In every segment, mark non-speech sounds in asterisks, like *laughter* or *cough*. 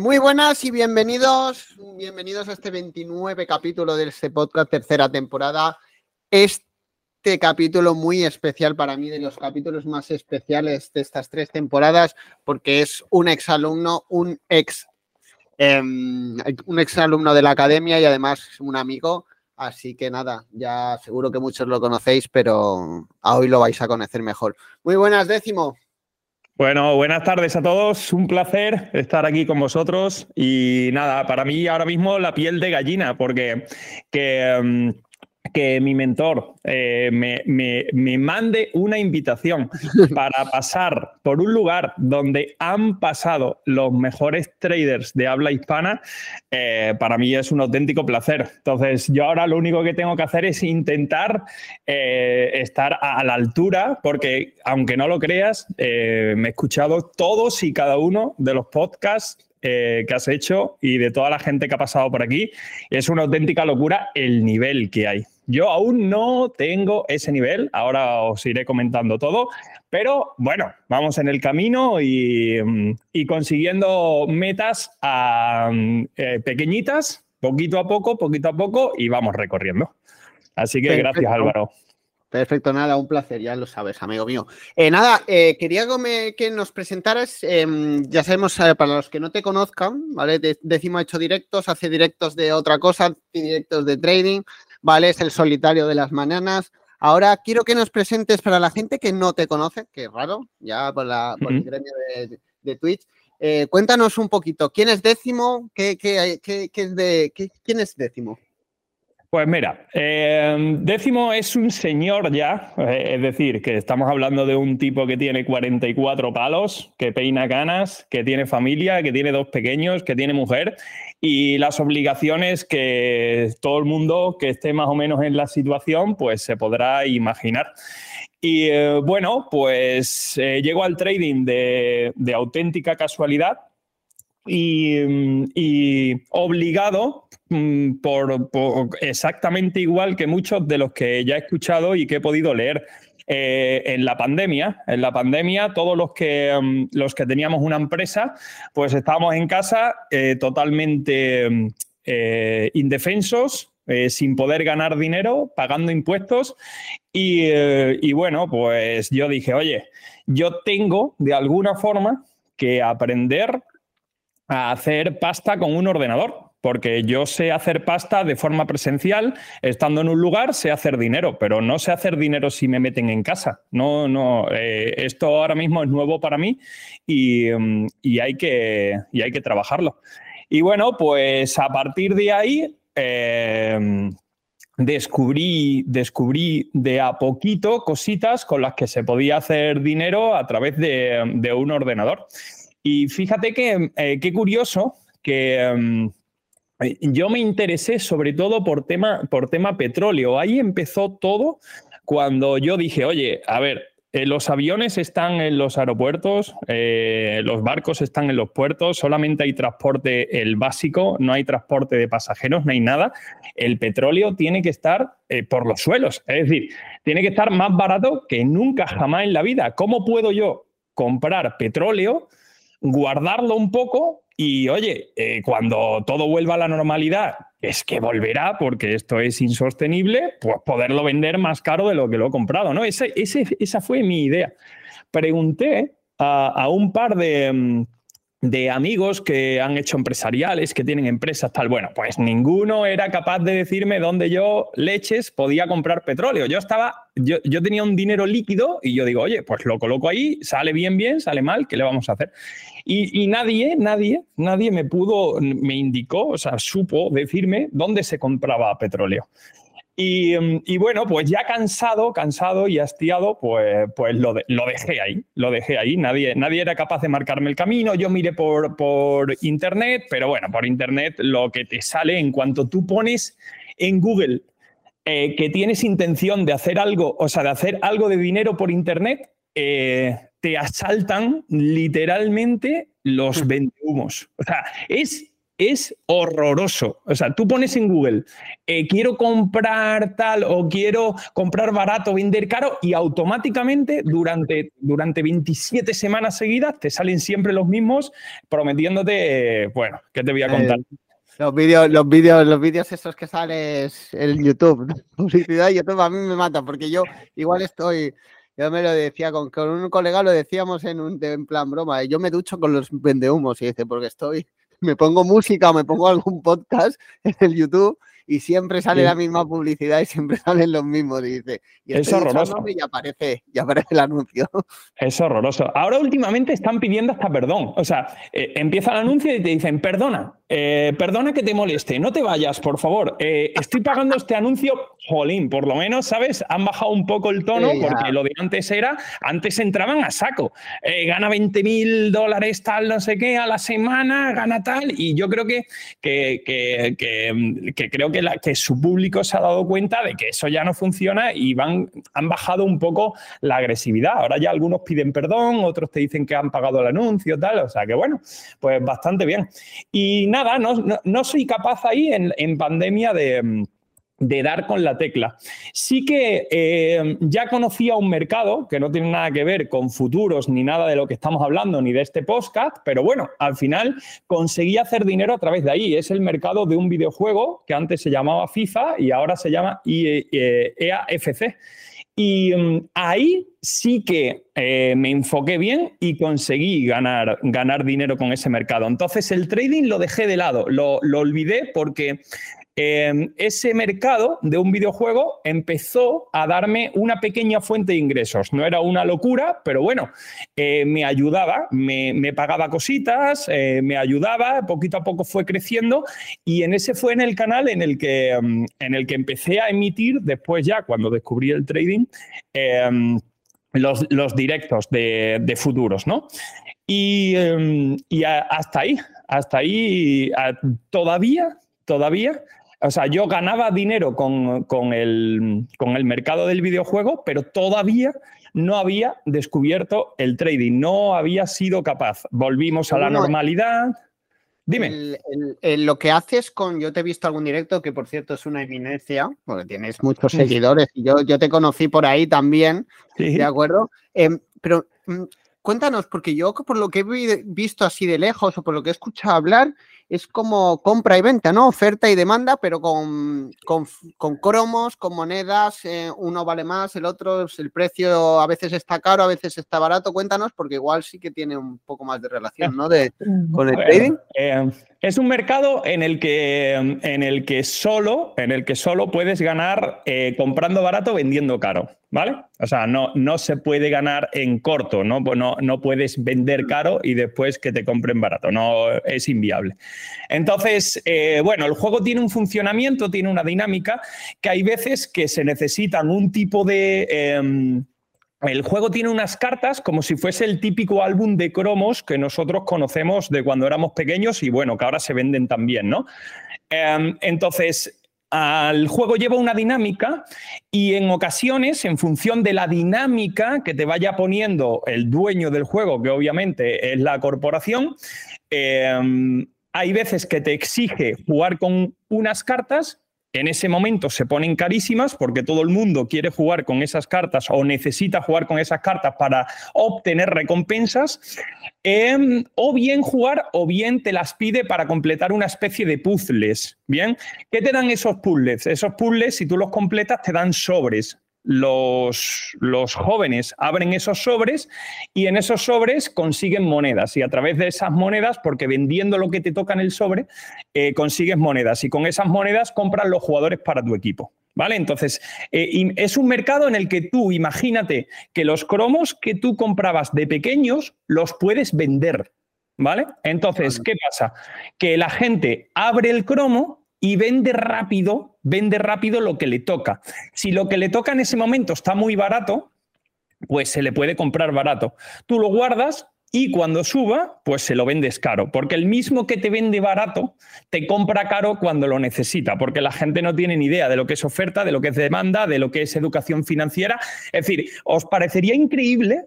muy buenas y bienvenidos, bienvenidos a este 29 capítulo de este podcast, tercera temporada. Este capítulo muy especial para mí, de los capítulos más especiales de estas tres temporadas, porque es un exalumno, un ex, em, un exalumno de la academia y además un amigo. Así que nada, ya seguro que muchos lo conocéis, pero hoy lo vais a conocer mejor. Muy buenas, décimo. Bueno, buenas tardes a todos. Un placer estar aquí con vosotros. Y nada, para mí ahora mismo la piel de gallina, porque que, em, que mi mentor eh, me, mande una invitación *laughs* para pasar por un lugar donde han pasado los mejores traders de habla hispana, eh, para mí es un auténtico placer. Entonces, yo ahora lo único que tengo que hacer es intentar eh, estar a la altura, porque aunque no lo creas, me he escuchado todos y cada uno de los podcasts que has hecho y de toda la gente que ha pasado por aquí. Es una auténtica locura el nivel que hay. Yo aún no tengo ese nivel, ahora os iré comentando todo, pero bueno, vamos en el camino y, mm, consiguiendo metas eh, pequeñitas, poquito a poco, poquito a poco, y vamos recorriendo. Así que gracias Álvaro. Perfecto, nada, un placer, ya lo sabes, amigo mío. Eh, nada, eh, quería que, nos presentaras, em, ya sabemos, para los que no te conozcan, ¿vale? Décimo hecho directos, hace directos de otra cosa, directos de trading. ¿Vale? Es el solitario de las mañanas. Ahora quiero que nos presentes para la gente que no te conoce, que es raro, ya por, la, el gremio de, Twitch. Eh, cuéntanos un poquito, ¿quién es décimo? ¿Qué, es de, ¿Quién es décimo? Pues mira, eh, décimo es un señor ya, eh, es decir, que estamos hablando de un tipo que tiene 44 palos, que peina canas, que tiene familia, que tiene dos pequeños, que tiene mujer y las obligaciones que todo el mundo que esté más o menos en la situación pues se podrá imaginar. Y eh, bueno, pues llego al trading de, auténtica casualidad y obligado Mm, por, exactamente igual que muchos de los que ya he escuchado y que he podido leer. Eh, en la pandemia, en la pandemia, todos los que, mm, los que teníamos una empresa, pues estábamos en casa eh, totalmente mm, eh, indefensos, sin poder ganar dinero, pagando impuestos. Y bueno, pues yo dije, oye, yo tengo de alguna forma que aprender a hacer pasta con un ordenador porque yo sé hacer pasta de forma presencial, estando en un lugar, sé hacer dinero, pero no sé hacer dinero si me meten en casa. No, no, eh, esto ahora mismo es nuevo para mí mm, y, hay que, hay que trabajarlo. Y bueno, pues a partir de ahí em, descubrí, descubrí de a poquito cositas con las que se podía hacer dinero a través de, un ordenador. Y fíjate que eh, qué curioso que em, eh, yo me interesé sobre todo por tema, por tema petróleo. Ahí empezó todo cuando yo dije, oye, a ver, eh, los aviones están en los aeropuertos, los barcos están en los puertos, solamente hay transporte el básico, no hay transporte de pasajeros, no hay nada. El petróleo tiene que estar por los suelos, es decir, tiene que estar más barato que nunca jamás en la vida. ¿Cómo puedo yo comprar petróleo, guardarlo un poco y oye, eh, cuando todo vuelva a la normalidad, es que volverá porque esto es insostenible, pues poderlo vender más caro de lo que lo he comprado, ¿no? esa fue mi idea. Pregunté a un par de mm, de amigos que han hecho empresariales, que tienen empresas tal. Bueno, pues ninguno era capaz de decirme dónde yo, leches, podía comprar petróleo. Yo estaba, yo, yo, tenía un dinero líquido y yo digo, oye, pues lo coloco ahí, sale bien, bien, sale mal, ¿qué le vamos a hacer? Y, y nadie, nadie, nadie me pudo, me indicó, o sea, supo decirme dónde se compraba petróleo. Mm, y, bueno, pues ya cansado, cansado y hastiado, pues, pues lo, lo, dejé ahí, lo dejé ahí. Nadie, nadie era capaz de marcarme el camino. Yo miré por, por internet, pero bueno, por internet lo que te sale en cuanto tú pones en Google eh, que tienes intención de hacer algo, o sea, de hacer algo de dinero por internet, eh, te asaltan literalmente los vendehumos. O sea, es es horroroso. O sea, tú pones en Google, eh, quiero comprar tal o quiero comprar barato, vender caro, y automáticamente durante, durante 27 semanas seguidas te salen siempre los mismos prometiéndote, bueno, ¿qué te voy a eh, contar? los vídeos, los vídeos, los vídeos esos que sales en YouTube, *laughs* publicidad YouTube a mí me mata porque yo igual estoy, yo me lo decía con, con un colega, lo decíamos en un en plan broma, yo me ducho con los vendehumos y dice, porque estoy me pongo música o me pongo algún podcast en el YouTube y siempre sale la misma publicidad y siempre *laughs* salen los mismos. dice, y es horroroso. Y aparece, y aparece el anuncio. *laughs* Es horroroso. Ahora últimamente están pidiendo hasta perdón. O sea, eh, empieza el anuncio y te dicen, perdona, eh, perdona que te moleste, no te vayas, por favor. Eh, estoy pagando este anuncio, jolín, por lo menos, ¿sabes? Han bajado un poco el tono porque lo de antes era, antes entraban a saco. gana 20 mil dólares tal, no sé qué, a la semana, gana tal. Y yo creo que, que, que, que creo que su público se ha dado cuenta de que eso ya no funciona y van, han bajado un poco la agresividad. Ahora ya algunos piden perdón, otros te dicen que han pagado el anuncio, tal. O sea que bueno, pues bastante bien. Y nada, no, soy capaz ahí en pandemia de de dar con la tecla. Sí que eh, ya conocía un mercado que no tiene nada que ver con futuros ni nada de lo que estamos hablando ni de este podcast, pero bueno, al final conseguí hacer dinero a través de ahí. Es el mercado de un videojuego que antes se llamaba FIFA y ahora se llama EAFC. E y mm, ahí sí que eh, me enfoqué bien y conseguí ganar, ganar dinero con ese mercado. Entonces el trading lo dejé de lado, lo olvidé porque Em, ese mercado de un videojuego empezó a darme una pequeña fuente de ingresos. No era una locura, pero bueno, eh, me ayudaba, me, pagaba cositas, eh, me ayudaba, poquito a poco fue creciendo y en ese fue en el canal en el que, em, en el que empecé a emitir después ya, cuando descubrí el trading. Em, los, directos de, futuros, ¿no? Y, hasta ahí, hasta ahí, todavía, todavía o sea, yo ganaba dinero con, el, mercado del videojuego, pero todavía no había descubierto el trading, no había sido capaz. Volvimos a la normalidad. Dime. lo que haces con, yo te he visto algún directo que por cierto es una eminencia, porque tienes muchos seguidores y yo, yo te conocí por ahí también, ¿de acuerdo? Em, pero mm, cuéntanos, porque yo por lo que he visto así de lejos o por lo que he escuchado hablar, es como compra y venta, ¿no? Oferta y demanda, pero con, con, cromos, con monedas, eh, uno vale más, el otro, el precio a veces está caro, a veces está barato. Cuéntanos, porque igual sí que tiene un poco más de relación, ¿no? De, *laughs* con el trading. Eh, es un mercado en el que, en el que solo, en el que solo puedes ganar eh, comprando barato, vendiendo caro. ¿Vale? O sea, no, no se puede ganar en corto, ¿no? No, no puedes vender caro y después que te compren barato, no es inviable. Entonces, eh, bueno, el juego tiene un funcionamiento, tiene una dinámica que hay veces que se necesitan un tipo de... Em, el juego tiene unas cartas como si fuese el típico álbum de cromos que nosotros conocemos de cuando éramos pequeños y bueno, que ahora se venden también, ¿no? Em, entonces, el juego lleva una dinámica y en ocasiones, en función de la dinámica que te vaya poniendo el dueño del juego, que obviamente es la corporación, em, hay veces que te exige jugar con unas cartas en ese momento se ponen carísimas porque todo el mundo quiere jugar con esas cartas o necesita jugar con esas cartas para obtener recompensas, em, o bien jugar o bien te las pide para completar una especie de puzzles. Bien, ¿qué te dan esos puzzles? Esos puzzles, si tú los completas, te dan sobres los, los, jóvenes abren esos sobres y en esos sobres consiguen monedas y a través de esas monedas, porque vendiendo lo que te toca en el sobre, eh, consigues monedas y con esas monedas compran los jugadores para tu equipo. ¿Vale? Entonces, eh, es un mercado en el que tú, imagínate que los cromos que tú comprabas de pequeños los puedes vender. ¿Vale? Entonces, ¿qué pasa? Que la gente abre el cromo y vende rápido, vende rápido lo que le toca. Si lo que le toca en ese momento está muy barato, pues se le puede comprar barato. Tú lo guardas y cuando suba, pues se lo vendes caro, porque el mismo que te vende barato, te compra caro cuando lo necesita, porque la gente no tiene ni idea de lo que es oferta, de lo que es demanda, de lo que es educación financiera. Es decir, ¿os parecería increíble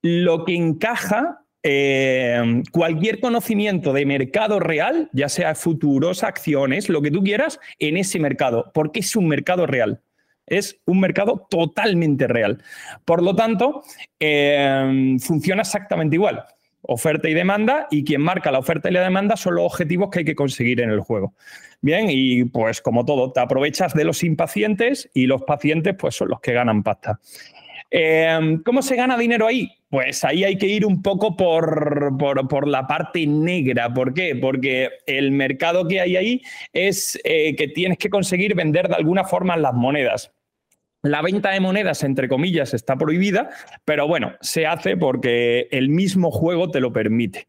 lo que encaja eh, cualquier conocimiento de mercado real, ya sea futuros, acciones, lo que tú quieras, en ese mercado, porque es un mercado real. Es un mercado totalmente real. Por lo tanto, eh, funciona exactamente igual. Oferta y demanda, y quien marca la oferta y la demanda son los objetivos que hay que conseguir en el juego. Bien, y pues como todo, te aprovechas de los impacientes y los pacientes pues son los que ganan pasta. Eh, ¿Cómo se gana dinero ahí? Pues ahí hay que ir un poco por, por, la parte negra. ¿Por qué? Porque el mercado que hay ahí es eh, que tienes que conseguir vender de alguna forma las monedas. La venta de monedas, entre comillas, está prohibida, pero bueno, se hace porque el mismo juego te lo permite.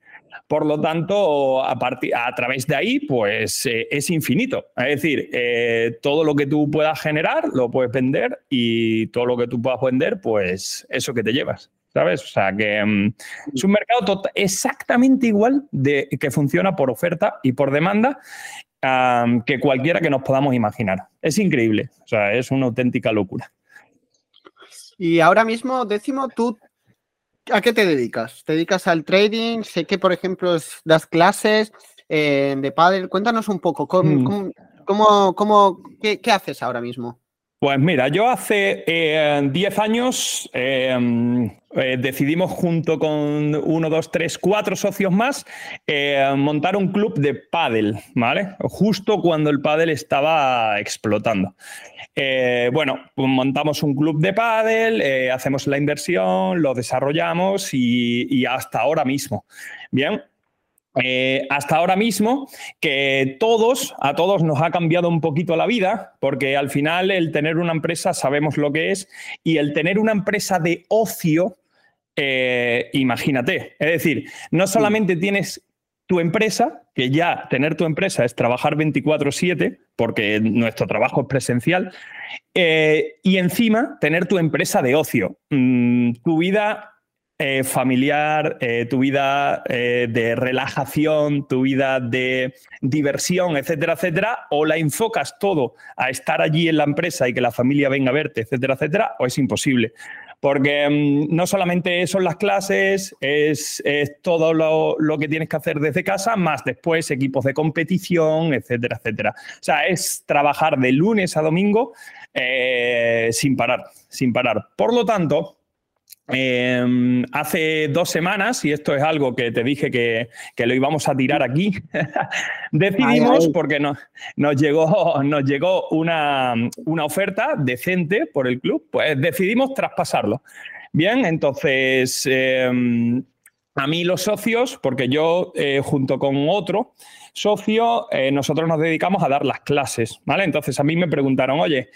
Por lo tanto, a, a través de ahí, pues eh, es infinito. Es decir, eh, todo lo que tú puedas generar lo puedes vender y todo lo que tú puedas vender, pues eso que te llevas. ¿Sabes? O sea, que mm, es un mercado exactamente igual de que funciona por oferta y por demanda que cualquiera que nos podamos imaginar. Es increíble. O sea, es una auténtica locura. Y ahora mismo, décimo, tú ¿A qué te dedicas? ¿Te dedicas al trading? Sé que, por ejemplo, das clases eh, de padre. Cuéntanos un poco, ¿cómo, mm. qué, haces ahora mismo? Pues mira, yo hace 10 eh, años eh, decidimos junto con uno, dos, tres, cuatro socios más montar un club de pádel, ¿vale? Justo cuando el pádel estaba explotando. Eh, bueno, pues montamos un club de pádel, eh, hacemos la inversión, lo desarrollamos y, hasta ahora mismo. Bien, eh, hasta ahora mismo que todos, a todos nos ha cambiado un poquito la vida, porque al final el tener una empresa sabemos lo que es y el tener una empresa de ocio, imagínate, es decir, no solamente tienes tu empresa, que ya tener tu empresa es trabajar 24/7, porque nuestro trabajo es presencial, eh, y encima tener tu empresa de ocio, mm, tu vida eh, familiar, eh, tu vida de relajación, tu vida de diversión, etcétera, etcétera, o la enfocas todo a estar allí en la empresa y que la familia venga a verte, etcétera, etcétera, o es imposible. Porque mm, no solamente son las clases, es, todo lo, que tienes que hacer desde casa, más después equipos de competición, etcétera, etcétera. O sea, es trabajar de lunes a domingo eh, sin parar, sin parar. Por lo tanto, Em, hace dos semanas, y esto es algo que te dije que, lo íbamos a tirar aquí, *laughs* decidimos, porque nos, nos, llegó, nos llegó una, oferta decente por el club, pues decidimos traspasarlo. Bien, entonces, em, a mí los socios, porque yo eh, junto con otro socio, eh, nosotros nos dedicamos a dar las clases, ¿vale? Entonces a mí me preguntaron, oye,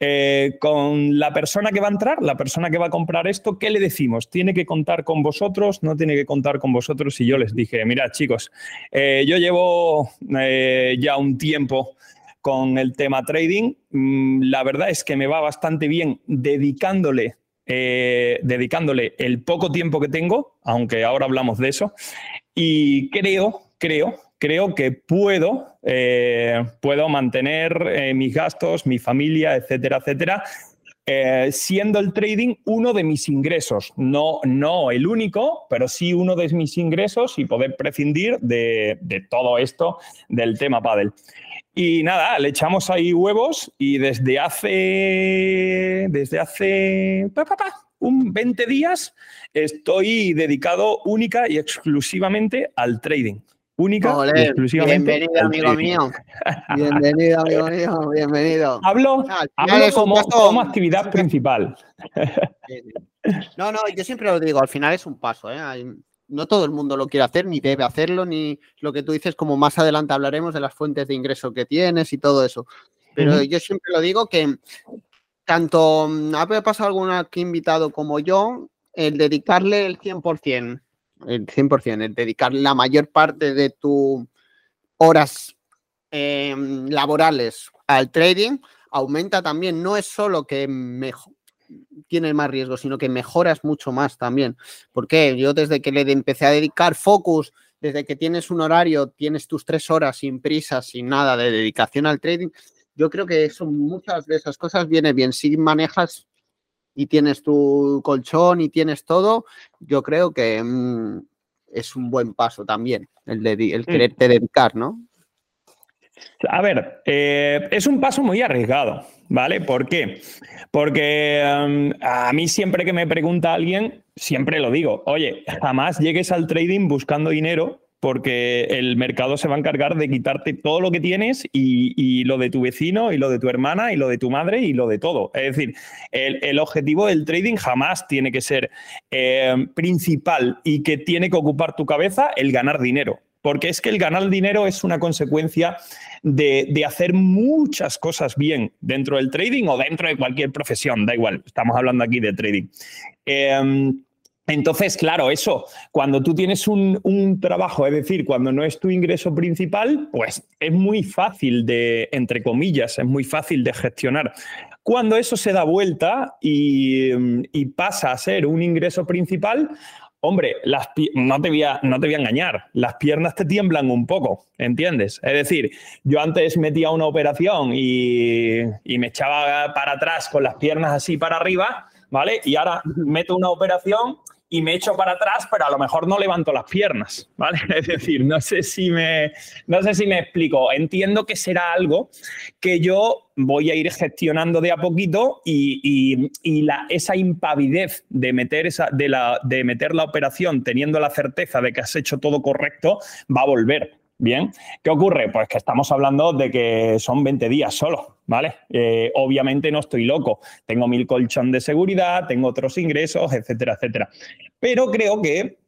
eh, con la persona que va a entrar, la persona que va a comprar esto, ¿qué le decimos? ¿Tiene que contar con vosotros? ¿No tiene que contar con vosotros? Y yo les dije, mirad chicos, eh, yo llevo eh, ya un tiempo con el tema trading. Mm, la verdad es que me va bastante bien dedicándole, dedicándole el poco tiempo que tengo, aunque ahora hablamos de eso. Y creo, creo creo que puedo, eh, puedo mantener eh, mis gastos, mi familia, etcétera, etcétera, eh, siendo el trading uno de mis ingresos. No, no el único, pero sí uno de mis ingresos y poder prescindir de, todo esto del tema Paddle. Y nada, le echamos ahí huevos y desde hace, desde hace un 20 días estoy dedicado única y exclusivamente al trading única y exclusivamente. *laughs* Bienvenido, amigo mío. Bienvenido, amigo mío. Bienvenido. Hablo, como, actividad principal. No, no, yo siempre lo digo, al final es un paso. ¿eh? No todo el mundo lo quiere hacer, ni debe hacerlo, ni lo que tú dices, como más adelante hablaremos de las fuentes de ingreso que tienes y todo eso. Pero yo siempre lo digo que tanto mm, ha pasado algún invitado como yo, el dedicarle el 100% el 100%, el dedicar la mayor parte de tus horas em, laborales al trading, aumenta también, no es solo que mejor, tienes más riesgo, sino que mejoras mucho más también. Porque yo desde que le empecé a dedicar focus, desde que tienes un horario, tienes tus tres horas sin prisa, sin nada de dedicación al trading, yo creo que son muchas de esas cosas viene bien. Si manejas y tienes tu colchón y tienes todo, yo creo que, mm, es un buen paso también, el, de, el quererte dedicar, ¿no? A ver, eh, es un paso muy arriesgado, ¿vale? ¿Por qué? Porque um, a mí siempre que me pregunta alguien, siempre lo digo, oye, jamás llegues al trading buscando dinero porque el mercado se va a encargar de quitarte todo lo que tienes y, lo de tu vecino y lo de tu hermana y lo de tu madre y lo de todo. Es decir, el, objetivo del trading jamás tiene que ser eh, principal y que tiene que ocupar tu cabeza el ganar dinero. Porque es que el ganar dinero es una consecuencia de, hacer muchas cosas bien dentro del trading o dentro de cualquier profesión, da igual, estamos hablando aquí de trading. Eh, entonces, claro, eso, cuando tú tienes un, trabajo, es decir, cuando no es tu ingreso principal, pues es muy fácil de, entre comillas, es muy fácil de gestionar. Cuando eso se da vuelta y, pasa a ser un ingreso principal, hombre, las, no, te voy a, no te voy a engañar, las piernas te tiemblan un poco, ¿entiendes? Es decir, yo antes metía una operación y, y me echaba para atrás con las piernas así para arriba, ¿vale? Y ahora meto una operación y me echo para atrás, pero a lo mejor no levanto las piernas, ¿vale? *laughs* Es decir, no sé si me, no sé si me explico. Entiendo que será algo que yo voy a ir gestionando de a poquito y, la, esa impavidez de meter, esa, de, la, de meter la operación teniendo la certeza de que has hecho todo correcto va a volver. Bien, ¿qué ocurre? Pues que estamos hablando de que son 20 días solo, ¿vale? Eh, obviamente no estoy loco, tengo mil colchón de seguridad, tengo otros ingresos, etcétera, etcétera. Pero creo que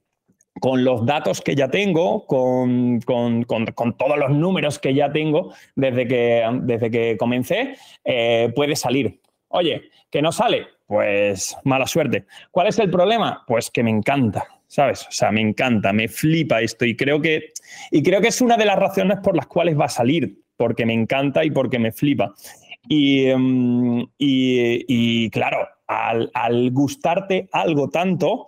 con los datos que ya tengo, con, todos los números que ya tengo desde que, desde que comencé, eh, puede salir. Oye, que no sale, pues mala suerte. ¿Cuál es el problema? Pues que me encanta. ¿Sabes? O sea, me encanta, me flipa esto y creo que, y creo que es una de las razones por las cuales va a salir, porque me encanta y porque me flipa. Y, em, claro, al, gustarte algo tanto,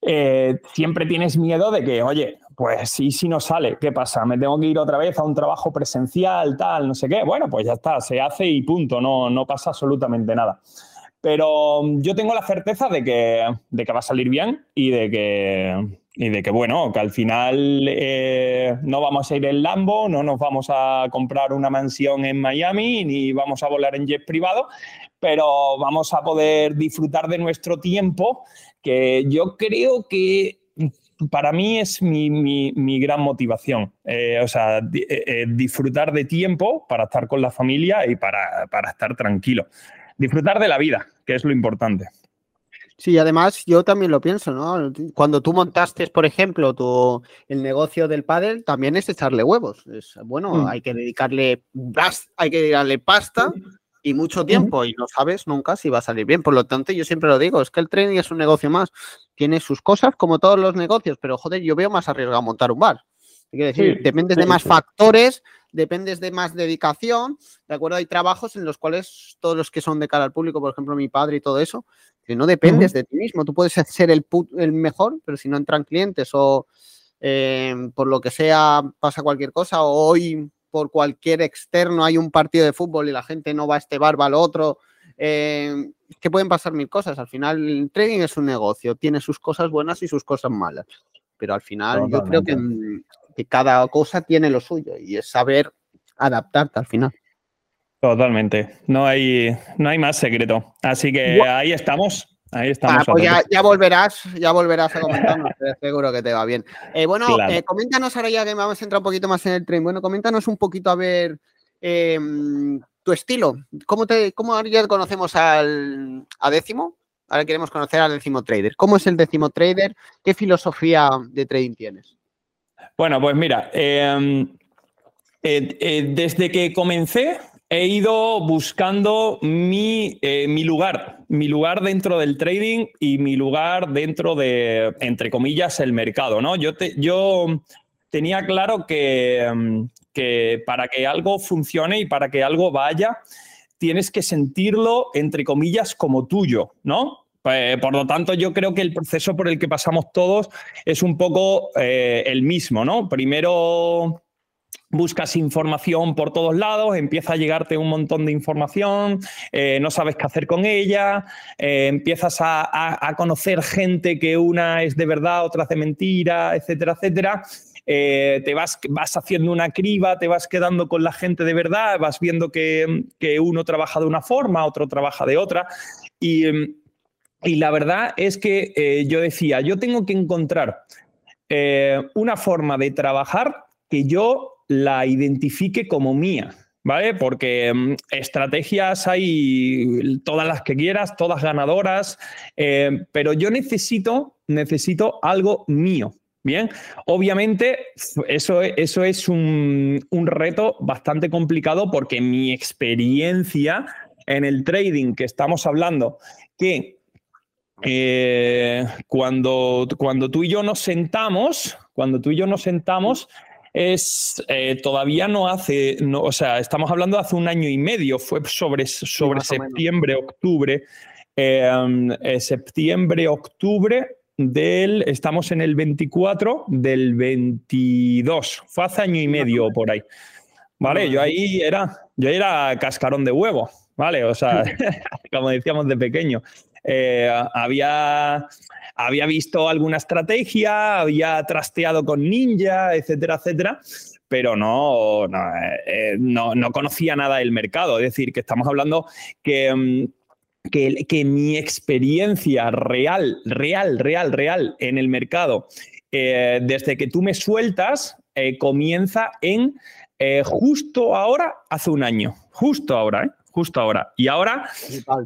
eh, siempre tienes miedo de que, oye, pues sí, si no sale, ¿qué pasa? ¿Me tengo que ir otra vez a un trabajo presencial, tal, no sé qué? Bueno, pues ya está, se hace y punto, no, no pasa absolutamente nada. Pero mm, yo tengo la certeza de que, de que va a salir bien y de que, y de que bueno, que al final eh, no vamos a ir en Lambo, no nos vamos a comprar una mansión en Miami, ni vamos a volar en jet privado, pero vamos a poder disfrutar de nuestro tiempo, que yo creo que para mí es mi, gran motivación. Eh, o sea, eh, disfrutar de tiempo para estar con la familia y para, para estar tranquilo. Disfrutar de la vida, que es lo importante. Sí, además yo también lo pienso, ¿no? Cuando tú montaste, por ejemplo, tu, el negocio del pádel, también es echarle huevos. Es, bueno, mm. hay que dedicarle hay que dedicarle pasta y mucho tiempo y no sabes nunca si va a salir bien. Por lo tanto, yo siempre lo digo, es que el trading es un negocio más. Tiene sus cosas como todos los negocios, pero joder, yo veo más arriesgado montar un bar. Hay que decir, dependes de más factores dependes de más dedicación, ¿de acuerdo? Hay trabajos en los cuales todos los que son de cara al público, por ejemplo, mi padre y todo eso, que no dependes de ti mismo. Tú puedes ser el, el mejor, pero si no entran clientes o eh, por lo que sea pasa cualquier cosa, o hoy por cualquier externo hay un partido de fútbol y la gente no va a este bar, va al otro, eh, que pueden pasar mil cosas. Al final, el trading es un negocio, tiene sus cosas buenas y sus cosas malas. Pero al final, yo creo que que cada cosa tiene lo suyo y es saber adaptarte al final. Totalmente. No hay, no hay más secreto. Así que ahí estamos. Ahí estamos. Ah, pues ya, volverás, ya volverás a comentarnos, *laughs* seguro que te va bien. Eh, bueno, eh, coméntanos ahora ya que vamos a entrar un poquito más en el tren. Bueno, coméntanos un poquito a ver em, tu estilo. ¿Cómo, te, cómo ya conocemos al, a décimo? Ahora queremos conocer al décimo trader. ¿Cómo es el décimo trader? ¿Qué filosofía de trading tienes? Bueno, pues mira, em, eh, eh, desde que comencé he ido buscando mi, eh, mi, lugar, mi lugar dentro del trading y mi lugar dentro de, entre comillas, el mercado. ¿no? Yo, te, yo tenía claro que, em, que para que algo funcione y para que algo vaya, tienes que sentirlo, entre comillas, como tuyo, ¿no? Pues, por lo tanto, yo creo que el proceso por el que pasamos todos es un poco eh, el mismo, ¿no? Primero buscas información por todos lados, empieza a llegarte un montón de información, eh, no sabes qué hacer con ella, eh, empiezas a, conocer gente que una es de verdad, otra de mentira, etcétera, etcétera. Eh, te vas, vas haciendo una criba, te vas quedando con la gente de verdad, vas viendo que, uno trabaja de una forma, otro trabaja de otra. Y, y la verdad es que yo decía, yo tengo que encontrar una forma de trabajar que yo la identifique como mía. ¿Vale? Porque mm, estrategias hay todas las que quieras, todas ganadoras, eh, pero yo necesito, necesito algo mío. Bien, obviamente eso, eso es un, reto bastante complicado porque mi experiencia en el trading que estamos hablando, que eh, cuando, cuando tú y yo nos sentamos, cuando tú y yo nos sentamos, es eh, todavía no hace, no, o sea, estamos hablando de hace un año y medio, fue sobre, sobre septiembre, octubre, em, eh, septiembre, octubre del, estamos en el 24 del 22, fue hace año y medio por ahí. Vale, yo ahí era, yo era cascarón de huevo, ¿vale? O sea, *laughs* *laughs* como decíamos de pequeño. Eh, había, había visto alguna estrategia, había trasteado con Ninja, etcétera, etcétera, pero no, no, eh, conocía nada del mercado. Es decir, que estamos hablando que... Mm, que, mi experiencia real, real, real, real en el mercado, eh, desde que tú me sueltas, comienza en justo ahora, hace un año, justo ahora, ¿eh? Justo ahora. Y ahora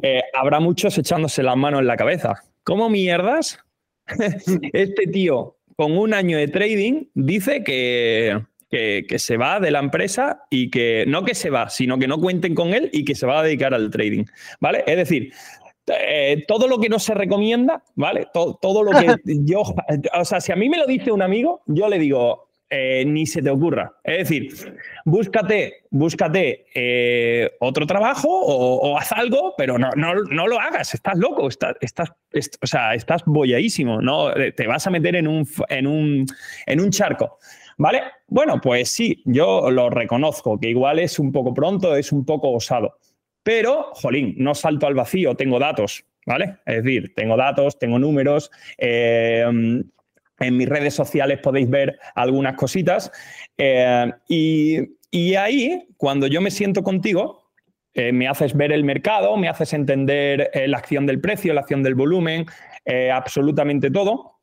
eh, habrá muchos echándose las manos en la cabeza. ¿Cómo mierdas? *laughs* este tío con un año de trading dice que, que, se va de la empresa y que no que se va, sino que no cuenten con él y que se va a dedicar al trading. ¿Vale? Es decir, eh, todo lo que no se recomienda, ¿vale? Todo, todo, lo que *laughs* yo, o sea, si a mí me lo dice un amigo, yo le digo, eh, ni se te ocurra. Es decir, búscate, búscate eh, otro trabajo o, haz algo, pero no, no, no, lo hagas, estás loco, estás, estás, o sea, estás bolladísimo, ¿no? Eh, te vas a meter en un, en un, en un charco. ¿Vale? Bueno, pues sí, yo lo reconozco, que igual es un poco pronto, es un poco osado. Pero, jolín, no salto al vacío, tengo datos, ¿vale? Es decir, tengo datos, tengo números, en mis redes sociales podéis ver algunas cositas. Eh, y, ahí, cuando yo me siento contigo, eh, me haces ver el mercado, me haces entender eh, la acción del precio, la acción del volumen, absolutamente todo.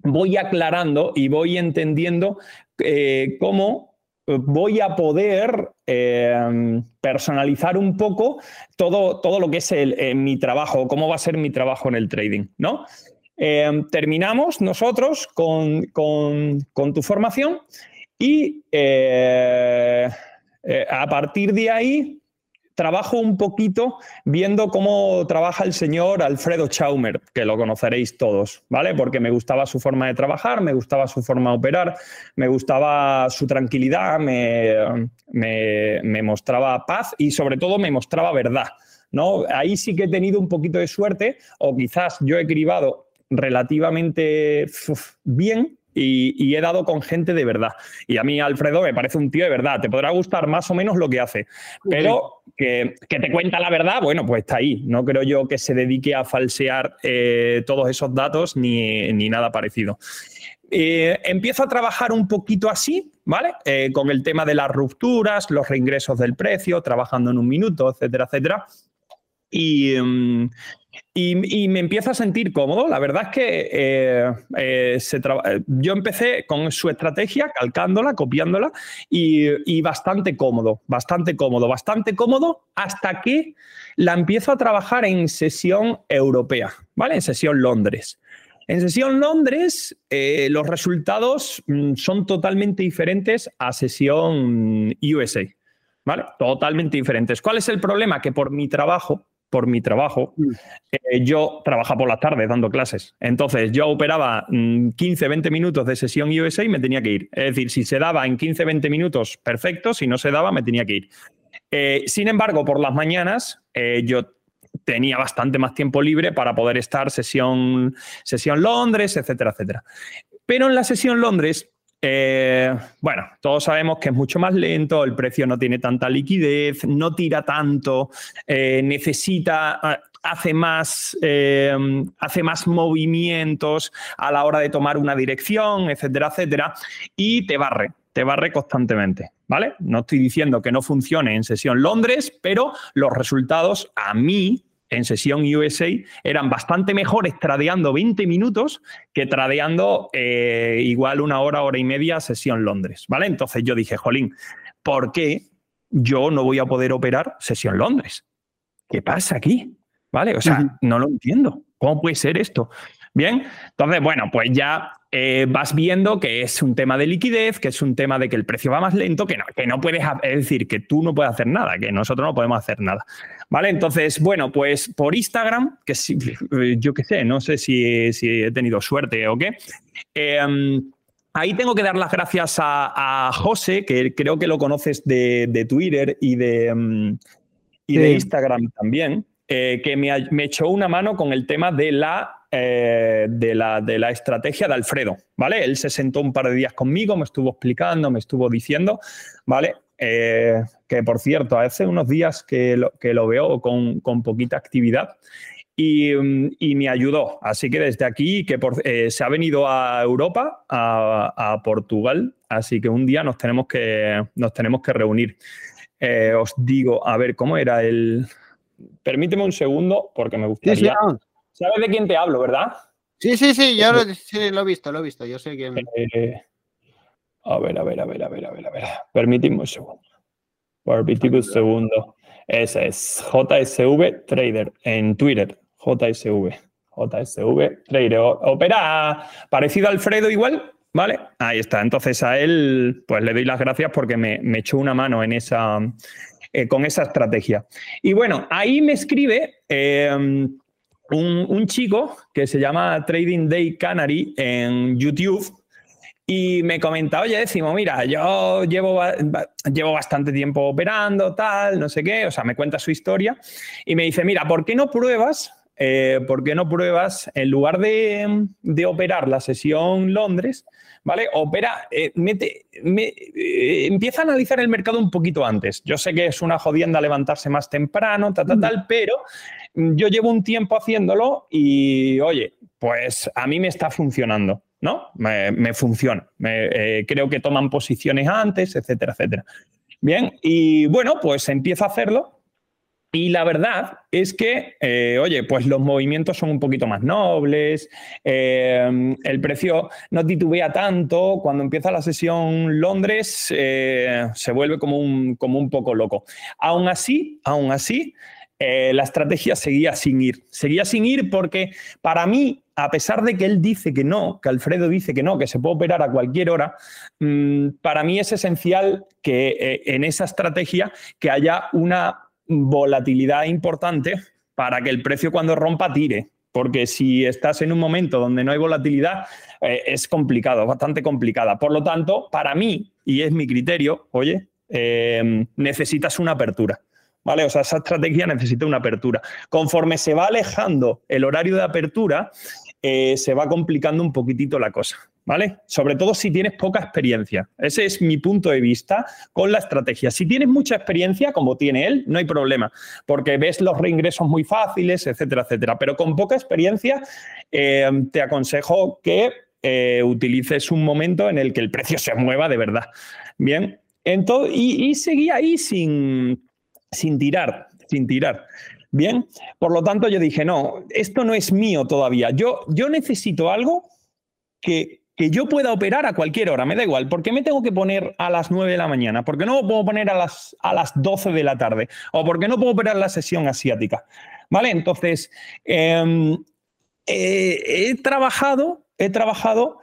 Voy aclarando y voy entendiendo cómo voy a poder personalizar un poco todo, todo lo que es mi trabajo, cómo va a ser mi trabajo en el trading, ¿no? Em, terminamos nosotros con, tu formación y eh, eh, a partir de ahí trabajo un poquito viendo cómo trabaja el señor Alfredo Chaumer, que lo conoceréis todos, ¿vale? Porque me gustaba su forma de trabajar, me gustaba su forma de operar, me gustaba su tranquilidad, me, me mostraba paz y sobre todo me mostraba verdad. ¿no? Ahí sí que he tenido un poquito de suerte, o quizás yo he cribado relativamente bien y, he dado con gente de verdad. Y a mí, Alfredo, me parece un tío de verdad. Te podrá gustar más o menos lo que hace, pero que, te cuenta la verdad, bueno, pues está ahí. No creo yo que se dedique a falsear eh, todos esos datos ni, nada parecido. Eh, empiezo a trabajar un poquito así, ¿vale? Eh, con el tema de las rupturas, los reingresos del precio, trabajando en un minuto, etcétera, etcétera. Y, y, me empiezo a sentir cómodo. La verdad es que eh, eh, yo empecé con su estrategia, calcándola, copiándola, y, bastante cómodo, bastante cómodo, bastante cómodo, hasta que la empiezo a trabajar en sesión europea, ¿vale? En sesión Londres. En sesión Londres, eh, los resultados mm, son totalmente diferentes a sesión USA, ¿vale? Totalmente diferentes. ¿Cuál es el problema? Que por mi trabajo, por mi trabajo, mm. eh, yo trabajaba por las tardes dando clases. Entonces yo operaba 15, mm, 20 minutos de sesión USA y me tenía que ir. Es decir, si se daba en 15, 20 minutos, perfecto. Si no se daba, me tenía que ir. Eh, sin embargo, por las mañanas eh, yo tenía bastante más tiempo libre para poder estar sesión, sesión Londres, etcétera, etcétera. Pero en la sesión Londres eh, bueno, todos sabemos que es mucho más lento, el precio no tiene tanta liquidez, no tira tanto, eh, necesita, ah, hace más, eh, hace más movimientos a la hora de tomar una dirección, etcétera, etcétera, y te barre, te barre constantemente, ¿vale? No estoy diciendo que no funcione en sesión Londres, pero los resultados a mí en sesión USA eran bastante mejores tradeando 20 minutos que tradeando eh, igual una hora, hora y media sesión Londres, ¿vale? Entonces yo dije, jolín, ¿por qué yo no voy a poder operar sesión Londres? ¿Qué pasa aquí? ¿Vale? O sea, no lo entiendo. ¿Cómo puede ser esto? Bien, entonces, bueno, pues ya eh, vas viendo que es un tema de liquidez, que es un tema de que el precio va más lento, que no, que no puedes, es decir, que tú no puedes hacer nada, que nosotros no podemos hacer nada. ¿Vale? Entonces, bueno, pues por Instagram, que sí, *laughs* yo qué sé, no sé si, he tenido suerte o qué. Em, ahí tengo que dar las gracias a, José, que creo que lo conoces de, Twitter y de, em, y de Instagram también. Eh, que me, echó una mano con el tema de la, eh, de, la, de la estrategia de Alfredo, ¿vale? Él se sentó un par de días conmigo, me estuvo explicando, me estuvo diciendo, ¿vale? Eh, que por cierto, hace unos días que lo, que lo veo con, con poquita actividad y, y, me ayudó. Así que desde aquí, que se ha venido a Europa, a, a, Portugal, así que un día nos tenemos que, nos tenemos que reunir. os digo, a ver, ¿cómo era el, Permíteme un segundo porque me gustaría. ¿Sabes de quién te hablo, verdad? Sí, sí, sí, yo lo, he visto, lo he visto. Yo sé quién. Eh, a ver, a ver, a ver, a ver, a ver, a ver. Permíteme un segundo. Permíteme un segundo. Ese es JSV Trader en Twitter. JSV. JSV Trader. Opera parecido a Alfredo igual, ¿vale? Ahí está. Entonces a él, pues le doy las gracias porque me, me echó una mano en esa, eh, con esa estrategia. Y bueno, ahí me escribe eh, un, chico que se llama Trading Day Canary en YouTube y me comenta, oye, decimos, mira, yo llevo, llevo bastante tiempo operando, tal, no sé qué, o sea, me cuenta su historia y me dice, mira, ¿por qué no pruebas? Eh, ¿Por qué no pruebas, en lugar de, de operar la sesión Londres, ¿vale? Opera, eh, mete, eh, empieza a analizar el mercado un poquito antes. Yo sé que es una jodienda levantarse más temprano, tal, tal, tal, pero yo llevo un tiempo haciéndolo y, oye, pues a mí me está funcionando, ¿no? Me, funciona. Eh, creo que toman posiciones antes, etcétera, etcétera. Bien, y bueno, pues empiezo a hacerlo y la verdad es que, eh, oye, pues los movimientos son un poquito más nobles, eh, el precio no titubea tanto, cuando empieza la sesión Londres se vuelve como un, como un poco loco. Aún así, aún así, la estrategia seguía sin ir. Seguía sin ir porque para mí, a pesar de que él dice que no, que Alfredo dice que no, que se puede operar a cualquier hora, mm, para mí es esencial que en esa estrategia que haya una volatilidad importante para que el precio cuando rompa tire. Porque si estás en un momento donde no hay volatilidad, eh, es complicado, bastante complicada. Por lo tanto, para mí, y es mi criterio, oye, eh, necesitas una apertura. ¿Vale? O sea, esa estrategia necesita una apertura. Conforme se va alejando el horario de apertura, eh, se va complicando un poquitito la cosa. ¿vale? Sobre todo si tienes poca experiencia. Ese es mi punto de vista con la estrategia. Si tienes mucha experiencia, como tiene él, no hay problema, porque ves los reingresos muy fáciles, etcétera, etcétera. Pero con poca experiencia, eh, te aconsejo que eh, utilices un momento en el que el precio se mueva de verdad. Bien, entonces, y, seguí ahí sin, sin tirar, sin tirar. Bien, por lo tanto yo dije, no, esto no es mío todavía. Yo, yo necesito algo que que yo pueda operar a cualquier hora, me da igual. ¿Por qué me tengo que poner a las 9 de la mañana? ¿Por qué no puedo poner a las, a las 12 de la tarde? ¿O por qué no puedo operar la sesión asiática? ¿Vale? Entonces, em, eh, he trabajado, he trabajado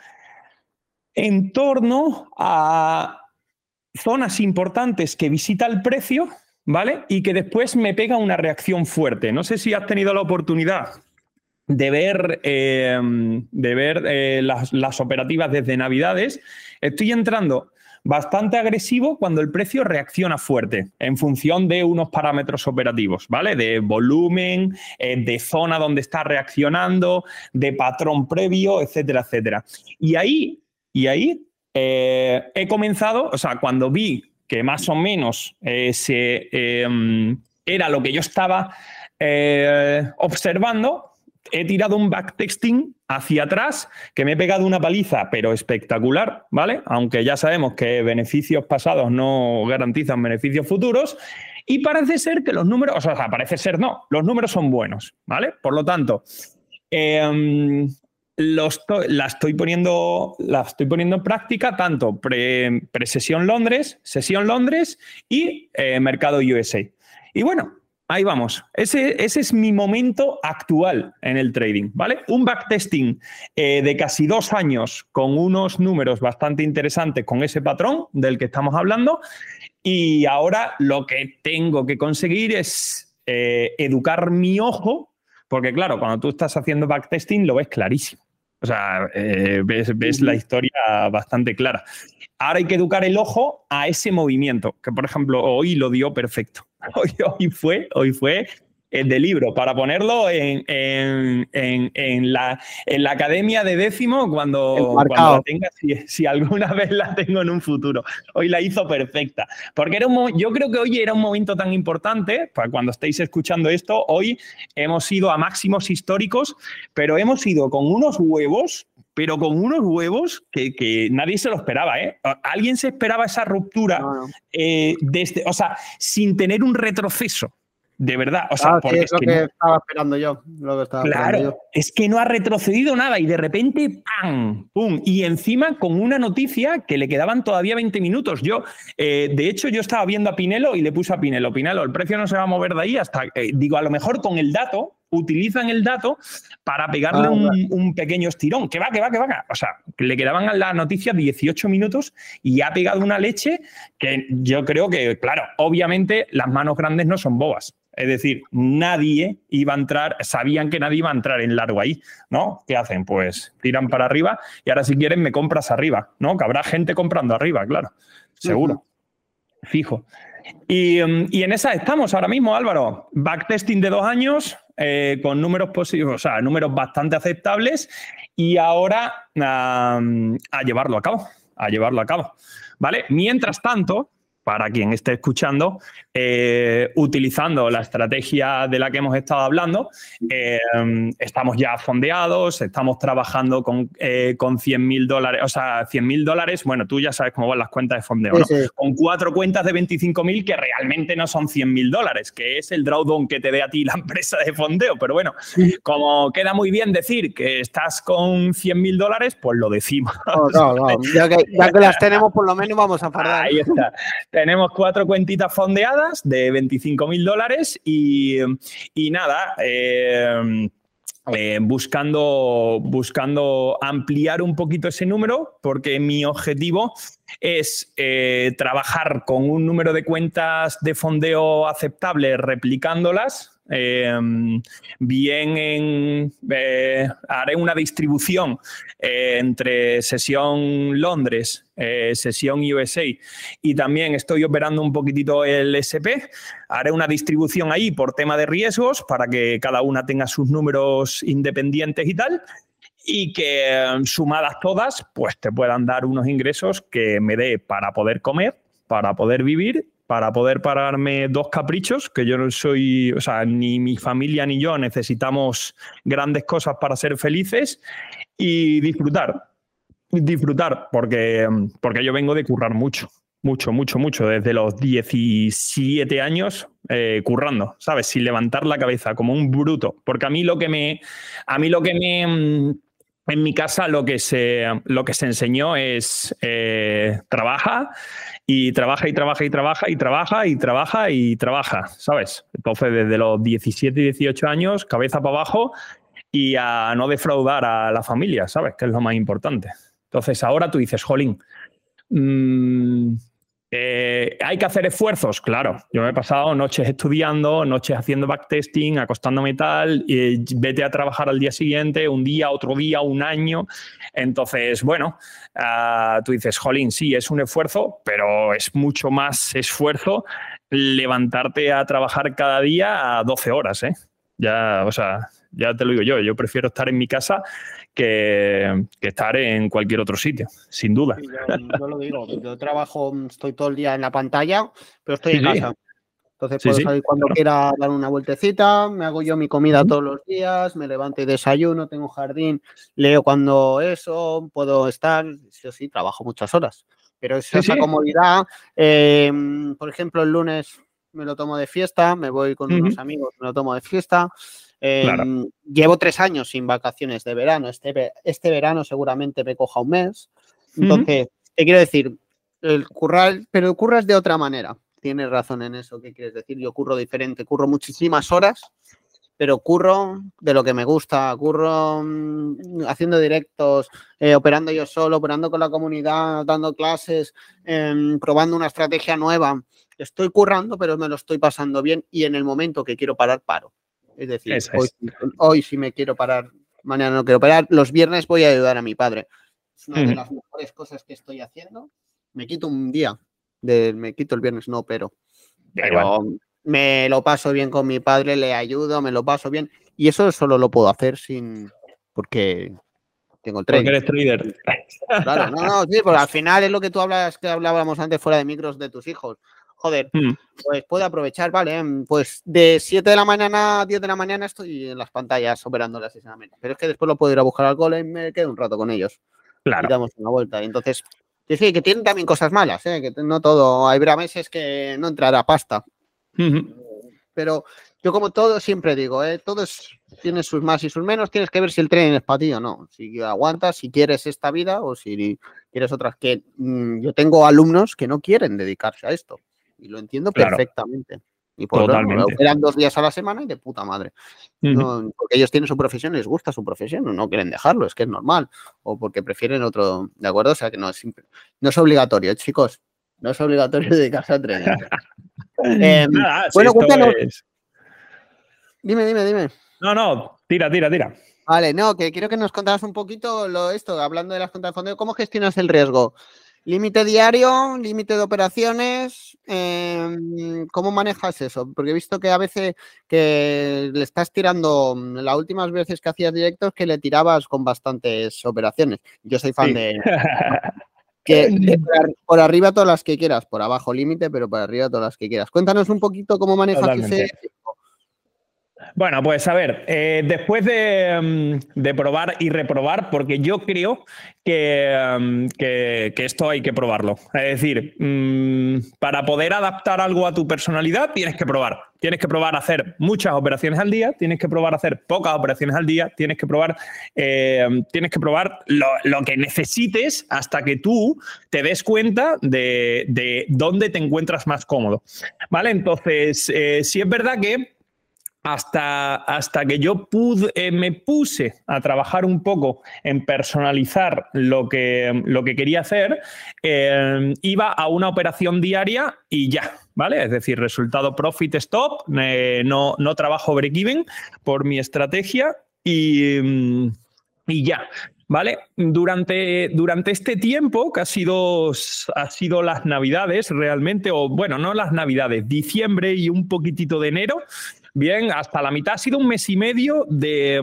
en torno a zonas importantes que visita el precio, ¿vale? Y que después me pega una reacción fuerte. No sé si has tenido la oportunidad de ver, eh, de ver eh, las, operativas desde Navidades, estoy entrando bastante agresivo cuando el precio reacciona fuerte en función de unos parámetros operativos, ¿vale? De volumen, eh, de zona donde está reaccionando, de patrón previo, etcétera, etcétera. Y ahí, y ahí he comenzado, o sea, cuando vi que más o menos eh, se, em, era lo que yo estaba observando, he tirado un backtesting hacia atrás, que me he pegado una paliza, pero espectacular, ¿vale? Aunque ya sabemos que beneficios pasados no garantizan beneficios futuros. Y parece ser que los números, o sea, parece ser no, los números son buenos, ¿vale? Por lo tanto, la, estoy poniendo, la estoy poniendo en práctica tanto pre-sesión Londres, sesión Londres y eh, mercado USA. Y bueno, Ahí vamos. Ese, ese, es mi momento actual en el trading, ¿vale? Un backtesting eh, de casi dos años con unos números bastante interesantes con ese patrón del que estamos hablando. Y ahora lo que tengo que conseguir es eh, educar mi ojo, porque claro, cuando tú estás haciendo backtesting lo ves clarísimo. O sea, eh, ves, ves la historia bastante clara. Ahora hay que educar el ojo a ese movimiento, que por ejemplo hoy lo dio perfecto. *laughs* Hoy, fue, hoy fue de libro, para ponerlo en, la, en la academia de décimo cuando, la tenga, si, alguna *laughs* vez la tengo en un futuro. Hoy la hizo perfecta. Porque era un, yo creo que hoy era un momento tan importante, para cuando estéis escuchando esto, hoy hemos ido a máximos históricos, pero hemos ido con unos huevos pero con unos huevos que, nadie se lo esperaba. ¿eh? ¿Alguien se esperaba esa ruptura eh, desde, o sea, sin tener un retroceso? De verdad, o sea, ah, es, lo que, estaba esperando yo. claro, es que no ha retrocedido nada y de repente ¡pam! ¡pum! Y encima con una noticia que le quedaban todavía 20 minutos. Yo, eh, de hecho, yo estaba viendo a Pinelo y le puse a Pinelo, Pinelo, el precio no se va a mover de ahí hasta, digo, a lo mejor con el dato, utilizan el dato para pegarle ah, un, pequeño estirón. Que va, que va, que va. O sea, le quedaban a la noticia 18 minutos y ha pegado una leche que yo creo que, claro, obviamente las manos grandes no son bobas. Es decir, nadie iba a entrar, sabían que nadie iba a entrar en largo ahí, ¿no? ¿Qué hacen? Pues tiran para arriba y ahora si quieren me compras arriba, ¿no? Que habrá gente comprando arriba, claro, seguro, fijo. Y, y, en esa estamos ahora mismo, Álvaro. Backtesting de dos años, eh, con números positivos, o sea, números bastante aceptables y ahora a llevarlo a cabo, a llevarlo a cabo. ¿Vale? Mientras tanto, para quien esté escuchando, eh, utilizando la estrategia de la que hemos estado hablando, eh, estamos ya fondeados, estamos trabajando con, eh, con 100 mil dólares, o sea, 100 mil dólares, bueno, tú ya sabes cómo van las cuentas de fondeo, ¿no? Con cuatro cuentas de 25 mil que realmente no son 100 mil dólares, que es el drawdown que te dé a ti la empresa de fondeo, pero bueno, como queda muy bien decir que estás con 100 mil dólares, pues lo decimos. No, no, Ya, que, las tenemos, por lo menos vamos a parar. Ahí está. Tenemos cuatro cuentitas fondeadas de 25 mil dólares y, nada. Eh, eh, buscando, buscando ampliar un poquito ese número, porque mi objetivo es eh, trabajar con un número de cuentas de fondeo aceptable replicándolas Em, bien en, eh, haré una distribución eh, entre sesión Londres, eh, sesión USA y también estoy operando un poquitito el SP. Haré una distribución ahí por tema de riesgos para que cada una tenga sus números independientes y tal y que em, sumadas todas, pues te puedan dar unos ingresos que me dé para poder comer, para poder vivir para poder pararme dos caprichos, que yo no soy, o sea, ni mi familia ni yo necesitamos grandes cosas para ser felices y disfrutar. Disfrutar, porque, porque yo vengo de currar mucho, mucho, mucho, mucho, desde los 17 años eh, currando, ¿sabes? Sin levantar la cabeza, como un bruto. Porque a mí lo que me. A mí lo que me. En mi casa lo que se, lo que se enseñó es eh, trabaja y trabaja y trabaja y trabaja y trabaja y trabaja y trabaja, ¿sabes? Entonces, desde los 17 y 18 años, cabeza para abajo y a no defraudar a la familia, ¿sabes? Que es lo más importante. Entonces, ahora tú dices, Jolín, mmm, eh, ¿Hay que hacer esfuerzos? Claro. Yo me he pasado noches estudiando, noches haciendo backtesting, acostándome tal, y vete a trabajar al día siguiente, un día, otro día, un año. Entonces, bueno, uh, tú dices, jolín, sí, es un esfuerzo, pero es mucho más esfuerzo levantarte a trabajar cada día a 12 horas, ¿eh? Ya, o sea, ya te lo digo yo, yo prefiero estar en mi casa que, estar en cualquier otro sitio, sin duda. yo, lo digo, yo trabajo, estoy todo el día en la pantalla, pero estoy en casa. Entonces puedo salir cuando quiera dar una vueltecita, me hago yo mi comida todos los días, me levanto y desayuno, tengo jardín, leo cuando eso, puedo estar, sí sí, trabajo muchas horas. Pero es esa comodidad, em, por ejemplo, el lunes me lo tomo de fiesta, me voy con unos amigos, me lo tomo de fiesta. Em, llevo tres años sin vacaciones de verano. Este, este verano seguramente me coja un mes. Entonces, te quiero decir, el currar, pero curras de otra manera tienes razón en eso ¿qué quieres decir. Yo curro diferente, curro muchísimas horas, pero curro de lo que me gusta, curro mm, haciendo directos, eh, operando yo solo, operando con la comunidad, dando clases, em, probando una estrategia nueva. Estoy currando, pero me lo estoy pasando bien y en el momento que quiero parar, paro. Es decir, hoy, hoy, sí me quiero parar, mañana no quiero parar, los viernes voy a ayudar a mi padre. Es una de las mejores cosas que estoy haciendo. Me quito un día me quito el viernes, no, pero, pero me lo paso bien con mi padre, le ayudo, me lo paso bien. Y eso solo lo puedo hacer sin, porque tengo el. Porque eres trader. Claro, no, no, sí, porque al final es lo que tú hablas, que hablábamos antes fuera de micros de tus hijos. Joder, mm. pues puedo aprovechar, vale, pues de 7 de la mañana a 10 de la mañana estoy en las pantallas operando las Pero es que después lo puedo ir a buscar al cole y me quedo un rato con ellos. Claro. Y damos una vuelta. Y entonces, Sí, que tienen también cosas malas, ¿eh? que no todo. Hay meses que no entrará pasta. Pero yo, como todo, siempre digo, ¿eh? todo tiene sus más y sus menos. Tienes que ver si el tren es para ti o no. Si aguantas, si quieres esta vida o si quieres otras. Que mm, yo tengo alumnos que no quieren dedicarse a esto y lo entiendo perfectamente. Y por Totalmente. eran dos días a la semana y de puta madre. porque ellos tienen su profesión, les gusta su profesión, no quieren dejarlo, es que es normal. O porque prefieren otro, ¿de acuerdo? O sea que no es, no es obligatorio, chicos. No es obligatorio *laughs* dedicarse a trading. *laughs* Em, bueno, cuéntanos. Dime, dime, dime. No, no, tira, tira, tira. Vale, no, que quiero que nos contaras un poquito lo esto, hablando de las cuentas de fondo, ¿cómo gestionas el riesgo? Límite diario, límite de operaciones, em, ¿cómo manejas eso? Porque he visto que a veces que le estás tirando, mm, las últimas veces que hacías directos, que le tirabas con bastantes operaciones. Yo soy fan de... *laughs* que por arriba todas las que quieras, por abajo límite, pero por arriba todas las que quieras. Cuéntanos un poquito cómo manejas ese bueno, pues a ver, eh, después mm, de, probar y reprobar, porque yo creo mm, que, esto hay que probarlo. Es decir, mm, para poder adaptar algo a tu personalidad, tienes que probar. Tienes que probar a hacer muchas operaciones al día, tienes que probar a hacer pocas operaciones al día, tienes que probar, eh, tienes que probar lo, que necesites hasta que tú te des cuenta de, dónde te encuentras más cómodo. ¿Vale? Entonces, eh, si es verdad que hasta, hasta que yo pude, eh, me puse a trabajar un poco en personalizar lo que, lo que quería hacer, eh, iba a una operación diaria y ya, ¿vale? Es decir, resultado profit stop, eh, no, no trabajo break-even por mi estrategia y, mm, y ya. ¿Vale? Durante, durante este tiempo, que ha ha sido las navidades realmente, o bueno, no las navidades, diciembre y un poquitito de enero, Bien, hasta la mitad ha sido un mes y medio de,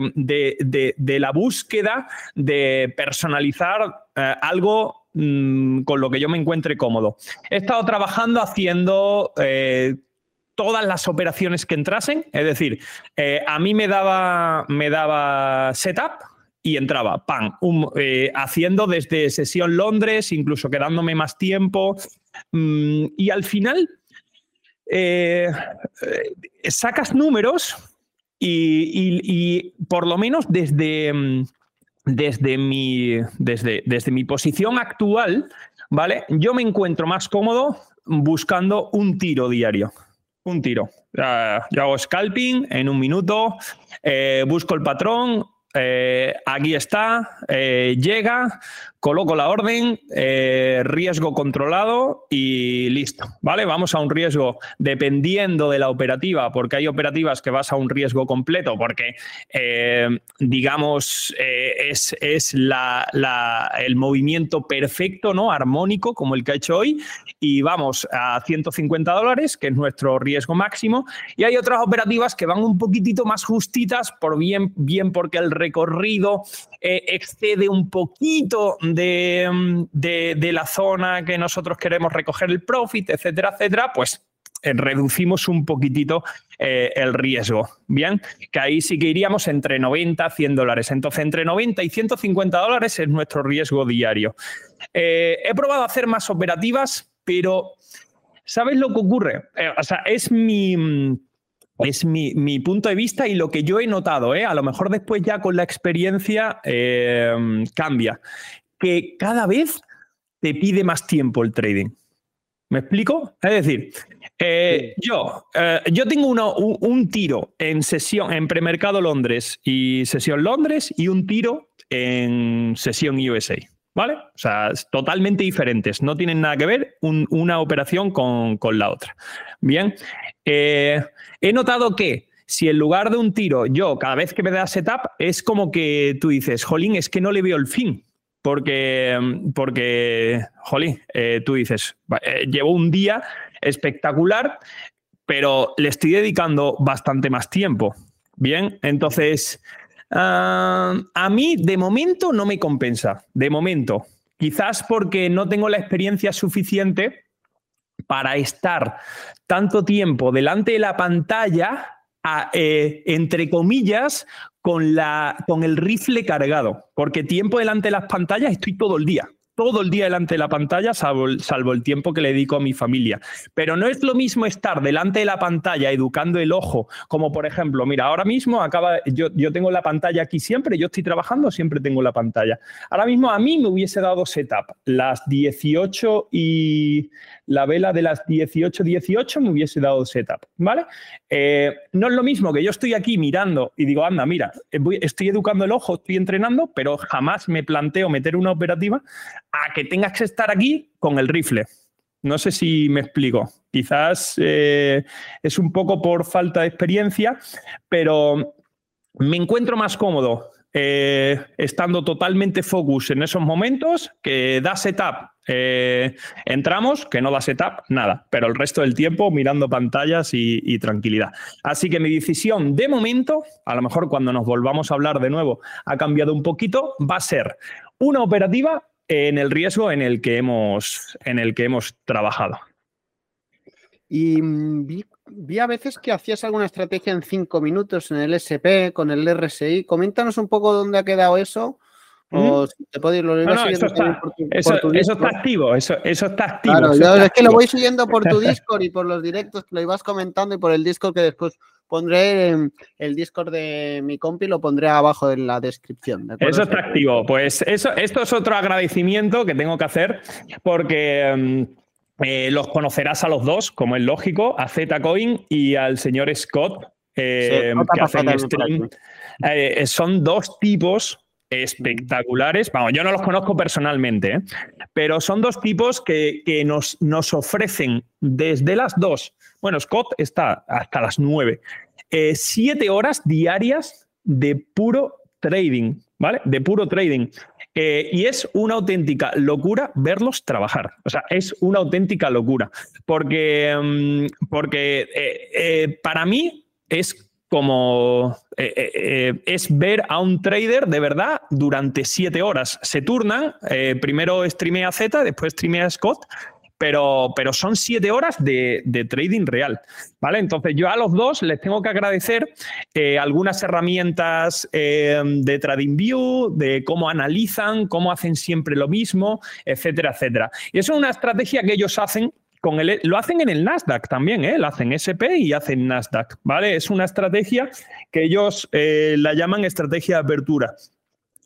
la búsqueda de personalizar eh, algo mm, con lo que yo me encuentre cómodo. He estado trabajando haciendo... Eh, todas las operaciones que entrasen, es decir, eh, a mí me daba, me daba setup, y entraba, ¡pam! haciendo desde sesión Londres, incluso quedándome más tiempo. Mm, y al final eh, eh, sacas números y, por lo menos desde, mm, desde, mi, desde, desde mi posición actual, ¿vale? Yo me encuentro más cómodo buscando un tiro diario. Un tiro. yo hago scalping en un minuto, eh, busco el patrón, aquí está, llega, coloco la orden, eh, riesgo controlado y listo, ¿vale? Vamos a un riesgo dependiendo de la operativa, porque hay operativas que vas a un riesgo completo, porque, eh, digamos, eh, es, es el movimiento perfecto, ¿no? Armónico, como el que ha hecho hoy, y vamos a 150 dólares, que es nuestro riesgo máximo, y hay otras operativas que van un poquitito más justitas, por bien, bien porque el recorrido excede un poquito de, la zona que nosotros queremos recoger el profit, etcétera, etcétera, pues eh, reducimos un poquitito eh, el riesgo. Bien, que ahí sí que iríamos entre 90 a 100 dólares. Entonces, entre 90 y 150 dólares es nuestro riesgo diario. Eh, he probado hacer más operativas, pero ¿sabes lo que ocurre? o sea, es mi es mi, punto de vista y lo que yo he notado, a lo mejor después ya con la experiencia cambia que cada vez te pide más tiempo el trading. ¿Me explico? Es decir, eh, yo, eh, yo tengo un, tiro en sesión en premercado Londres y sesión Londres y un tiro en sesión USA. ¿Vale? O sea, totalmente diferentes. No tienen nada que ver una operación con, la otra. Bien. Eh, he notado que si en lugar de un tiro, yo cada vez que me da setup, es como que tú dices, jolín, es que no le veo el fin. Porque, porque jolín, eh, tú dices, eh, llevo un día espectacular, pero le estoy dedicando bastante más tiempo. Bien, entonces, ah, a mí de momento no me compensa, de momento. Quizás porque no tengo la experiencia suficiente para estar tanto tiempo delante de la pantalla, eh, entre comillas, con, la, con el rifle cargado, porque tiempo delante de las pantallas estoy todo el día todo el día delante de la pantalla, salvo, el tiempo que le dedico a mi familia. Pero no es lo mismo estar delante de la pantalla educando el ojo, como por ejemplo, mira, ahora mismo acaba, yo, yo tengo la pantalla aquí siempre, yo estoy trabajando, siempre tengo la pantalla. Ahora mismo a mí me hubiese dado setup las 18 y la vela de las 18, 18 me hubiese dado setup, ¿vale? Eh, no es lo mismo que yo estoy aquí mirando y digo, anda, mira, estoy educando el ojo, estoy entrenando, pero jamás me planteo meter una operativa a que tengas que estar aquí con el rifle. No sé si me explico. Quizás eh, es un poco por falta de experiencia, pero me encuentro más cómodo eh, estando totalmente focus en esos momentos, que da setup, eh, entramos, que no da setup, nada, pero el resto del tiempo mirando pantallas y, tranquilidad. Así que mi decisión de momento, a lo mejor cuando nos volvamos a hablar de nuevo, ha cambiado un poquito, va a ser una operativa en el riesgo en el que hemos, en el que hemos trabajado. Y mm, vi, a veces que hacías alguna estrategia en cinco minutos en el SP con el RSI. Coméntanos un poco dónde ha quedado eso. O si te puedo ir lo no, eso, está, eso, está, activo, eso, eso está activo. Claro, es que lo voy siguiendo por tu *laughs* Discord y por los directos que lo ibas comentando y por el Discord que después pondré el Discord de mi compi, lo pondré abajo en la descripción. Eso está activo. Pues eso, esto es otro agradecimiento que tengo que hacer porque mm, eh, los conocerás a los dos, como es lógico, a Zcoin y al señor Scott, eh, que hacen stream. Eh, son dos tipos espectaculares. Vamos, yo no los conozco personalmente, pero son dos tipos que, que nos, nos ofrecen desde las dos bueno, Scott está hasta las nueve. Eh, siete horas diarias de puro trading, ¿vale? De puro trading. Eh, y es una auténtica locura verlos trabajar. O sea, es una auténtica locura. Porque, mm, porque eh, para mí es como es ver a un trader de verdad durante siete horas. Se turnan, primero streamea Z, después streamea Scott, pero, pero son siete horas de, trading real. ¿vale? Entonces, yo a los dos les tengo que agradecer eh, algunas herramientas eh, de TradingView, de cómo analizan, cómo hacen siempre lo mismo, etcétera, etcétera. Y eso es una estrategia que ellos hacen con el, lo hacen en el Nasdaq también, ¿eh? lo hacen SP y hacen Nasdaq, ¿vale? Es una estrategia que ellos eh, la llaman estrategia de apertura.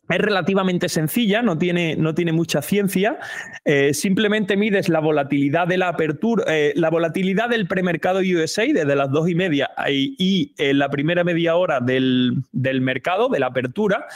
Es relativamente sencilla, no tiene, no tiene mucha ciencia. Eh, simplemente mides la volatilidad de la apertura, eh, la volatilidad del premercado USA desde las dos y media y, la primera media hora del, mercado, de la apertura.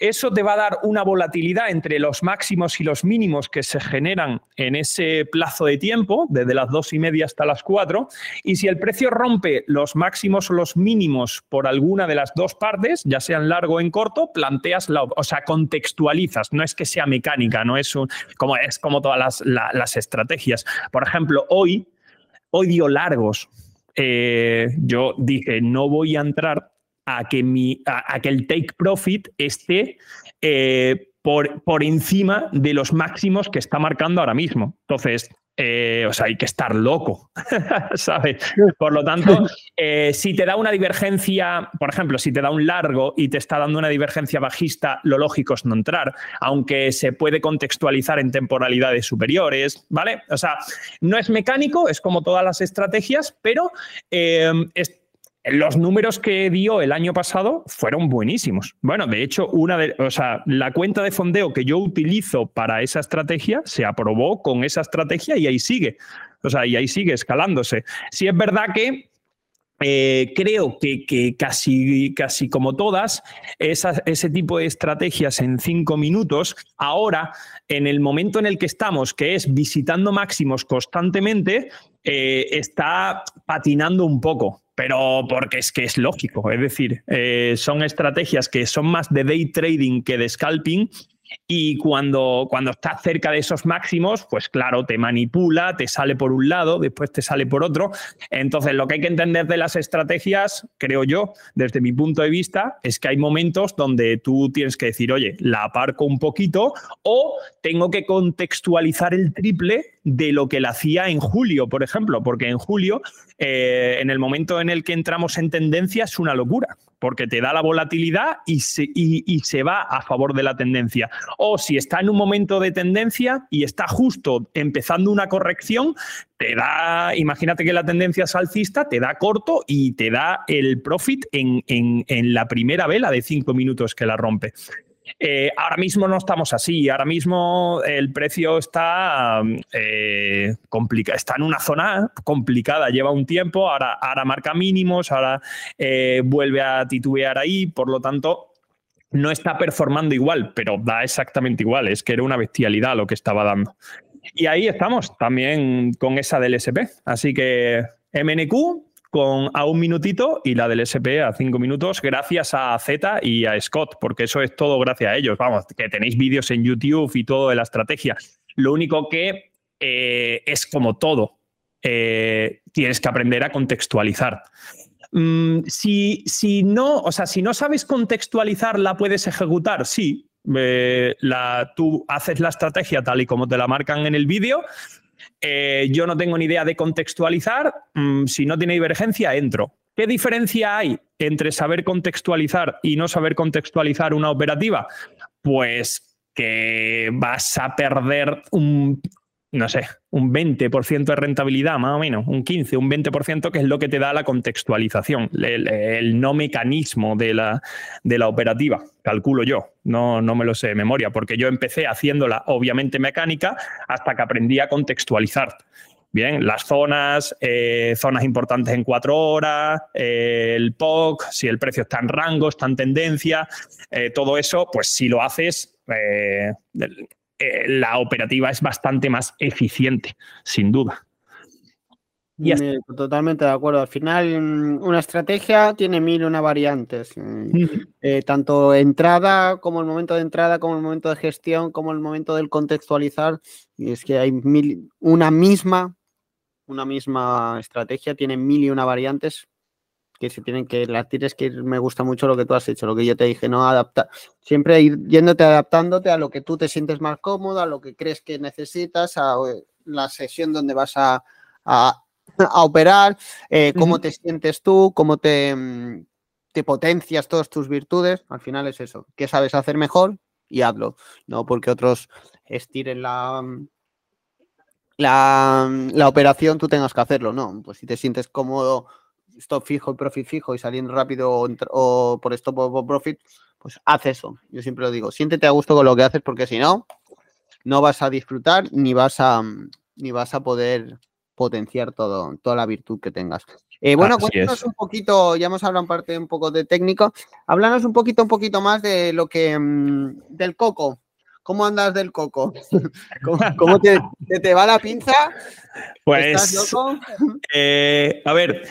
Eso te va a dar una volatilidad entre los máximos y los mínimos que se generan en ese plazo de tiempo, desde las dos y media hasta las cuatro. Y si el precio rompe los máximos o los mínimos por alguna de las dos partes, ya sea en largo o en corto, planteas, la, o sea, contextualizas. No es que sea mecánica, no es como, es como todas las, las estrategias. Por ejemplo, hoy, hoy dio largos. Eh, yo dije, no voy a entrar a que, mi, a, que el take profit esté eh, por, por encima de los máximos que está marcando ahora mismo. Entonces, eh, o sea, hay que estar loco, *laughs* ¿sabes? Por lo tanto, eh, si te da una divergencia, por ejemplo, si te da un largo y te está dando una divergencia bajista, lo lógico es no entrar, aunque se puede contextualizar en temporalidades superiores, ¿vale? O sea, no es mecánico, es como todas las estrategias, pero es los números que dio el año pasado fueron buenísimos. Bueno, de hecho, una de, o sea, la cuenta de fondeo que yo utilizo para esa estrategia se aprobó con esa estrategia y ahí sigue. O sea, y ahí sigue escalándose. Si es verdad que eh, creo que, casi, casi como todas, ese tipo de estrategias en cinco minutos, ahora, en el momento en el que estamos, que es visitando máximos constantemente, eh, está patinando un poco pero porque es que es lógico, es decir, eh, son estrategias que son más de day trading que de scalping y cuando, cuando estás cerca de esos máximos, pues claro, te manipula, te sale por un lado, después te sale por otro. Entonces, lo que hay que entender de las estrategias, creo yo, desde mi punto de vista, es que hay momentos donde tú tienes que decir, oye, la aparco un poquito o tengo que contextualizar el triple de lo que la hacía en julio, por ejemplo, porque en julio, eh, en el momento en el que entramos en tendencia, es una locura porque te da la volatilidad y se, y, se, va a favor de la tendencia. O si está en un momento de tendencia y está justo empezando una corrección, te da, imagínate que la tendencia es alcista, te da corto y te da el profit en, en la primera vela de cinco minutos que la rompe. Eh, ahora mismo no estamos así, ahora mismo el precio está, eh, está en una zona complicada, lleva un tiempo, ahora, marca mínimos, ahora eh, vuelve a titubear ahí, por lo tanto no está performando igual, pero da exactamente igual, es que era una bestialidad lo que estaba dando. Y ahí estamos también con esa del SP, así que MNQ con a un minutito y la del SP a cinco minutos, gracias a Z y a Scott, porque eso es todo gracias a ellos. Vamos, que tenéis vídeos en YouTube y todo de la estrategia. Lo único que eh, es como todo, eh, tienes que aprender a contextualizar. Mm, si, si, no, o sea, si no sabes contextualizar, ¿la puedes ejecutar? Sí. Eh, la, tú haces la estrategia tal y como te la marcan en el vídeo, eh, yo no tengo ni idea de contextualizar, mm, si no tiene divergencia, entro. ¿Qué diferencia hay entre saber contextualizar y no saber contextualizar una operativa? Pues que vas a perder un, no sé, un 20% de rentabilidad, más o menos, un 15, un 20%, que es lo que te da la contextualización, el, no mecanismo de la, de la, operativa, calculo yo, no, no me lo sé de memoria, porque yo empecé haciéndola obviamente mecánica hasta que aprendí a contextualizar. Bien, las zonas, eh, zonas importantes en cuatro horas, eh, el POC, si el precio está en rango, está en tendencia, eh, todo eso, pues si lo haces, eh, la operativa es bastante más eficiente, sin duda. Y Totalmente de acuerdo. Al final, mm, una estrategia tiene mil y una variantes. Mm, eh, tanto entrada como el momento de entrada, como el momento de gestión, como el momento del contextualizar. Y es que hay mil, una misma, una misma estrategia tiene mil y una variantes que se tienen que, las tienes que ir, me gusta mucho lo que tú has hecho, lo que yo te dije, no adaptar, siempre ir yéndote adaptándote a lo que tú te sientes más cómodo, a lo que crees que necesitas, a eh, la sesión donde vas a, a, operar, eh, cómo te sientes tú, cómo te, mm, te potencias todas tus virtudes, al final es eso, qué sabes hacer mejor y hazlo, no porque otros estiren la, mm, la, mm, la operación, tú tengas que hacerlo, no, pues si te sientes cómodo stop fijo y profit fijo y saliendo rápido o, por stop o por profit, pues haz eso. Yo siempre lo digo, siéntete a gusto con lo que haces porque si no, no vas a disfrutar ni vas a, ni vas a poder, potenciar todo, toda la virtud que tengas. Eh, bueno, cuéntanos un poquito, ya hemos hablado en parte un poco de técnico, háblanos un poquito, un poquito más de lo que, mm, del coco. ¿Cómo andas del coco? *laughs* ¿Cómo, te, te, va la pinza? Pues, loco? Eh, a ver,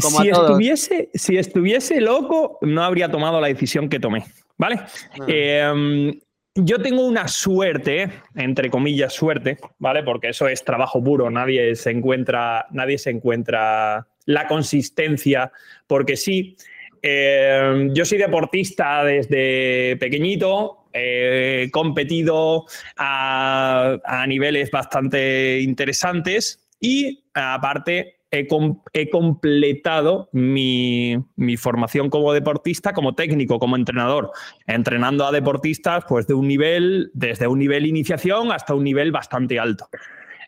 si estuviese, si estuviese loco, no habría tomado la decisión que tomé, ¿vale? Ah. Em, yo tengo una suerte, entre comillas, suerte, ¿vale? Porque eso es trabajo puro, nadie se encuentra, nadie se encuentra la consistencia, porque sí. Em, yo soy deportista desde pequeñito, he competido a, a niveles bastante interesantes y aparte he, completado mi, formación como deportista, como técnico, como entrenador, entrenando a deportistas pues de un nivel, desde un nivel iniciación hasta un nivel bastante alto.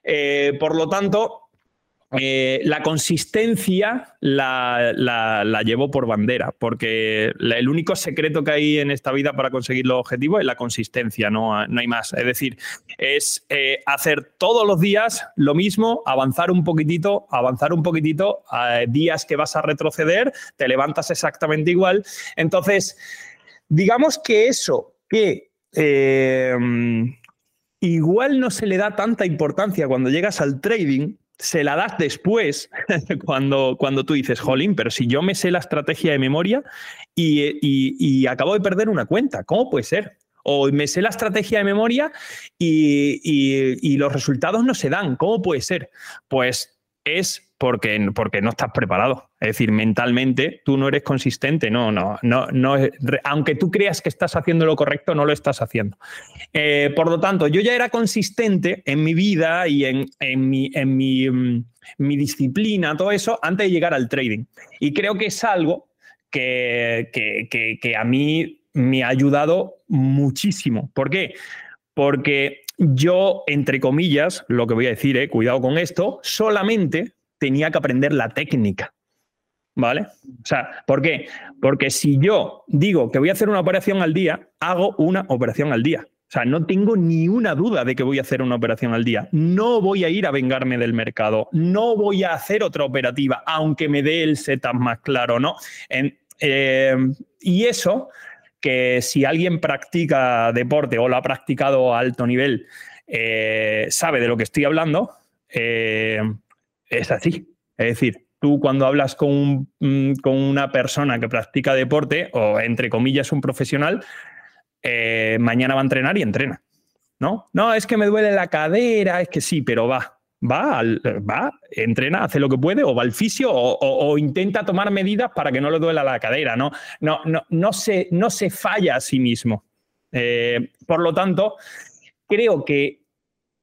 Eh, por lo tanto, eh, la consistencia la, la, llevo por bandera, porque el único secreto que hay en esta vida para conseguir los objetivos es la consistencia, no, no hay más. Es decir, es eh, hacer todos los días lo mismo, avanzar un poquitito, avanzar un poquitito, días que vas a retroceder, te levantas exactamente igual. Entonces, digamos que eso que... Eh, igual no se le da tanta importancia cuando llegas al trading, se la das después, *laughs* cuando, cuando tú dices, jolín, pero si yo me sé la estrategia de memoria y, acabo de perder una cuenta, ¿cómo puede ser? O me sé la estrategia de memoria y, y los resultados no se dan, ¿cómo puede ser? Pues es porque, porque no estás preparado. Es decir, mentalmente tú no eres consistente, no, no, no, no aunque tú creas que estás haciendo lo correcto, no lo estás haciendo. Eh, por lo tanto, yo ya era consistente en mi vida y en, mi, en mm, mi, disciplina, todo eso, antes de llegar al trading. Y creo que es algo que, que a mí me ha ayudado muchísimo. ¿Por qué? Porque yo, entre comillas, lo que voy a decir, eh, cuidado con esto, solamente tenía que aprender la técnica. ¿Vale? O sea, ¿por qué? Porque si yo digo que voy a hacer una operación al día, hago una operación al día. O sea, no tengo ni una duda de que voy a hacer una operación al día. No voy a ir a vengarme del mercado. No voy a hacer otra operativa, aunque me dé el setup más claro, ¿no? Eh, y eso, que si alguien practica deporte o lo ha practicado a alto nivel, eh, sabe de lo que estoy hablando, eh, es así. Es decir, tú cuando hablas con, mm, con una persona que practica deporte, o entre comillas un profesional, eh, mañana va a entrenar y entrena. ¿No? No, es que me duele la cadera, es que sí, pero va. Va, va, entrena, hace lo que puede, o va al fisio, o, intenta tomar medidas para que no le duela la cadera. No, no, no, no, se, no se falla a sí mismo. Eh, por lo tanto, creo que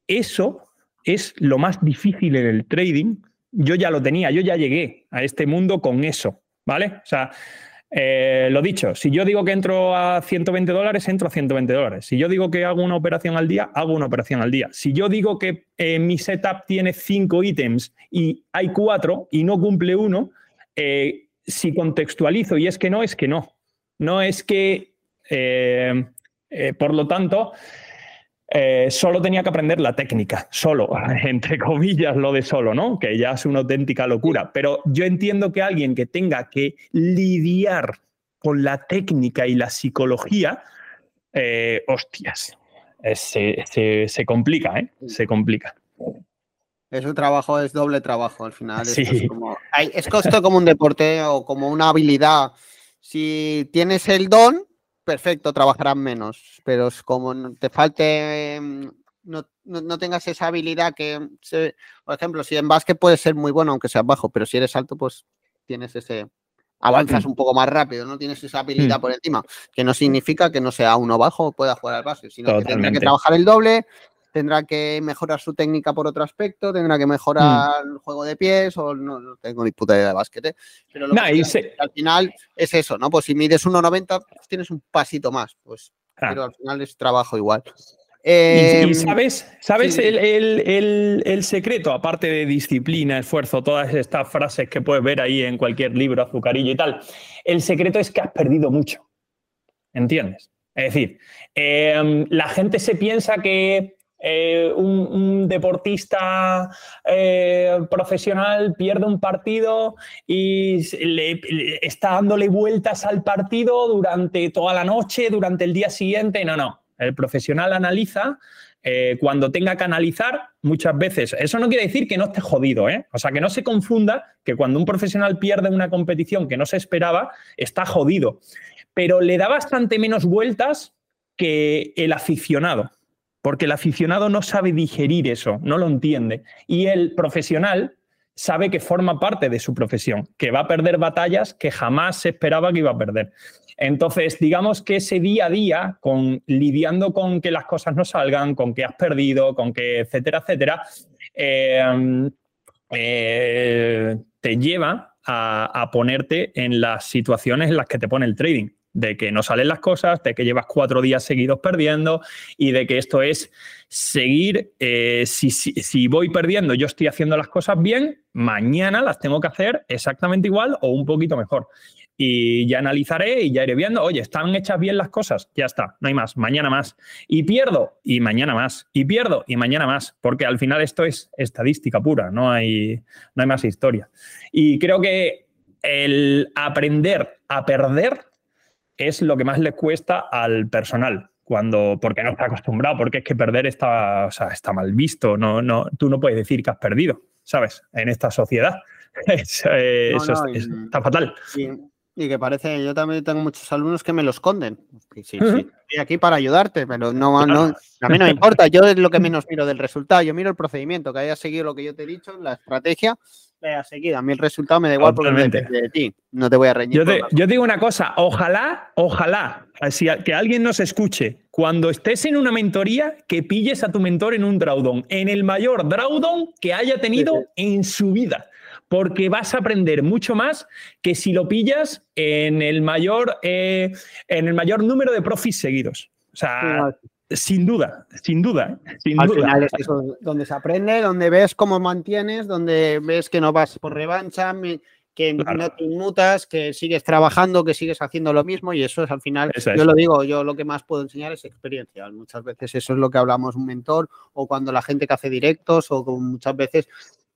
eso es lo más difícil en el trading. Yo ya lo tenía, yo ya llegué a este mundo con eso, ¿vale? O sea, eh, lo dicho, si yo digo que entro a 120 dólares, entro a 120 dólares. Si yo digo que hago una operación al día, hago una operación al día. Si yo digo que eh, mi setup tiene cinco ítems y hay cuatro y no cumple uno, eh, si contextualizo y es que no, es que no. No es que, por lo tanto, eh, solo tenía que aprender la técnica, solo, *laughs* entre comillas, lo de solo, ¿no? Que ya es una auténtica locura. Pero yo entiendo que alguien que tenga que lidiar con la técnica y la psicología, eh, hostias, se, complica, ¿eh? Se complica. Es un trabajo, es doble trabajo al final. Es, como, es costo como un deporte o como una habilidad. Si tienes el don, perfecto, trabajarán menos, pero es como te falte, em, no, tengas esa habilidad que, por ejemplo, si en básquet puedes ser muy bueno aunque seas bajo, pero si eres alto, pues tienes ese, avanzas un poco más rápido, no tienes esa habilidad mm. por encima, que no significa que no sea uno bajo pueda jugar al básquet, sino que tendrá que trabajar el doble, tendrá que mejorar su técnica por otro aspecto, tendrá que mejorar el juego de pies, o no, tengo ni puta idea de básquet. ¿eh? Pero lo que al final es eso, ¿no? Pues si mides 1,90, pues tienes un pasito más, pues. Ah. Pero al final es trabajo igual. y, em, sabes, sabes el, secreto, aparte de disciplina, esfuerzo, todas estas frases que puedes ver ahí en cualquier libro, azucarillo y tal, el secreto es que has perdido mucho. ¿Entiendes? Es decir, em, la gente se piensa que eh, un, deportista eh, profesional pierde un partido y está dándole vueltas al partido durante toda la noche, durante el día siguiente. No, no. El profesional analiza. Eh, cuando tenga que analizar, muchas veces, eso no quiere decir que no esté jodido, o sea, que no se confunda que cuando un profesional pierde una competición que no se esperaba, está jodido, pero le da bastante menos vueltas que el aficionado porque el aficionado no sabe digerir eso, no lo entiende. Y el profesional sabe que forma parte de su profesión, que va a perder batallas que jamás se esperaba que iba a perder. Entonces, digamos que ese día a día, con, lidiando con que las cosas no salgan, con que has perdido, con que, etcétera, etcétera, eh, eh, te lleva a ponerte en las situaciones en las que te pone el trading de que no salen las cosas, de que llevas cuatro días seguidos perdiendo y de que esto es seguir, eh, si, voy perdiendo, yo estoy haciendo las cosas bien, mañana las tengo que hacer exactamente igual o un poquito mejor. Y ya analizaré y ya iré viendo, oye, ¿están hechas bien las cosas? Ya está, no hay más, mañana más. Y pierdo y mañana más. Y pierdo y mañana más, porque al final esto es estadística pura, no hay, no hay más historia. Y creo que el aprender a perder es lo que más le cuesta al personal. Cuando, porque no está acostumbrado, porque es que perder está, está mal visto. No, no, tú no puedes decir que has perdido, ¿sabes? En esta sociedad. Eh, *laughs* eso está fatal. Y, que parece, yo también tengo muchos alumnos que me lo esconden. Sí, sí, estoy aquí para ayudarte, pero no, no, a mí no me *laughs* importa. Yo es lo que menos miro del resultado. Yo miro el procedimiento, que haya seguido lo que yo te he dicho, la estrategia a seguir. A mí el resultado me da igual porque depende de ti. No te voy a reñir. Yo, digo una cosa, ojalá, ojalá, si que alguien nos escuche, cuando estés en una mentoría, que pilles a tu mentor en un drawdown, en el mayor drawdown que haya tenido en su vida. Porque vas a aprender mucho más que si lo pillas en el mayor, eh, en el mayor número de profits seguidos. O sea, sin duda, sin duda, sin Al final es eso, donde se aprende, donde ves cómo mantienes, donde ves que no vas por revancha, que no te inmutas, que sigues trabajando, que sigues haciendo lo mismo y eso es al final, yo lo digo, yo lo que más puedo enseñar es experiencia. Muchas veces eso es lo que hablamos un mentor o cuando la gente que hace directos o muchas veces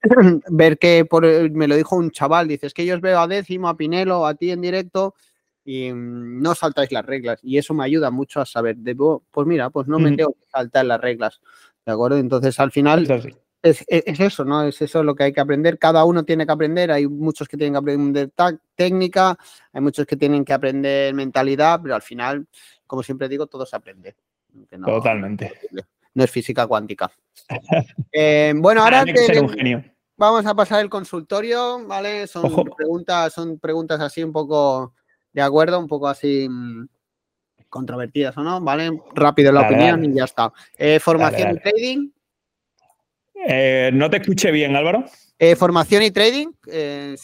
*clears throat* ver que por, me lo dijo un chaval, dices que yo os veo a décimo, a Pinelo, a ti en directo y mm, no saltáis las reglas. Y eso me ayuda mucho a saber, debo, pues mira, pues no me tengo que saltar las reglas. ¿De acuerdo? Entonces, al final, es, eso, ¿no? Es eso lo que hay que aprender. Cada uno tiene que aprender. Hay muchos que tienen que aprender técnica, hay muchos que tienen que aprender mentalidad, pero al final, como siempre digo, todo se aprende. Totalmente. No es física cuántica. *laughs* Eh, bueno, ahora vamos a pasar el consultorio, ¿vale? Son preguntas, son preguntas así un poco de acuerdo, un poco así mm, controvertidas o no, ¿vale? Rápido la opinión y ya está. Eh, formación y trading. Eh, no te escuché bien, Álvaro. Eh, formación y trading.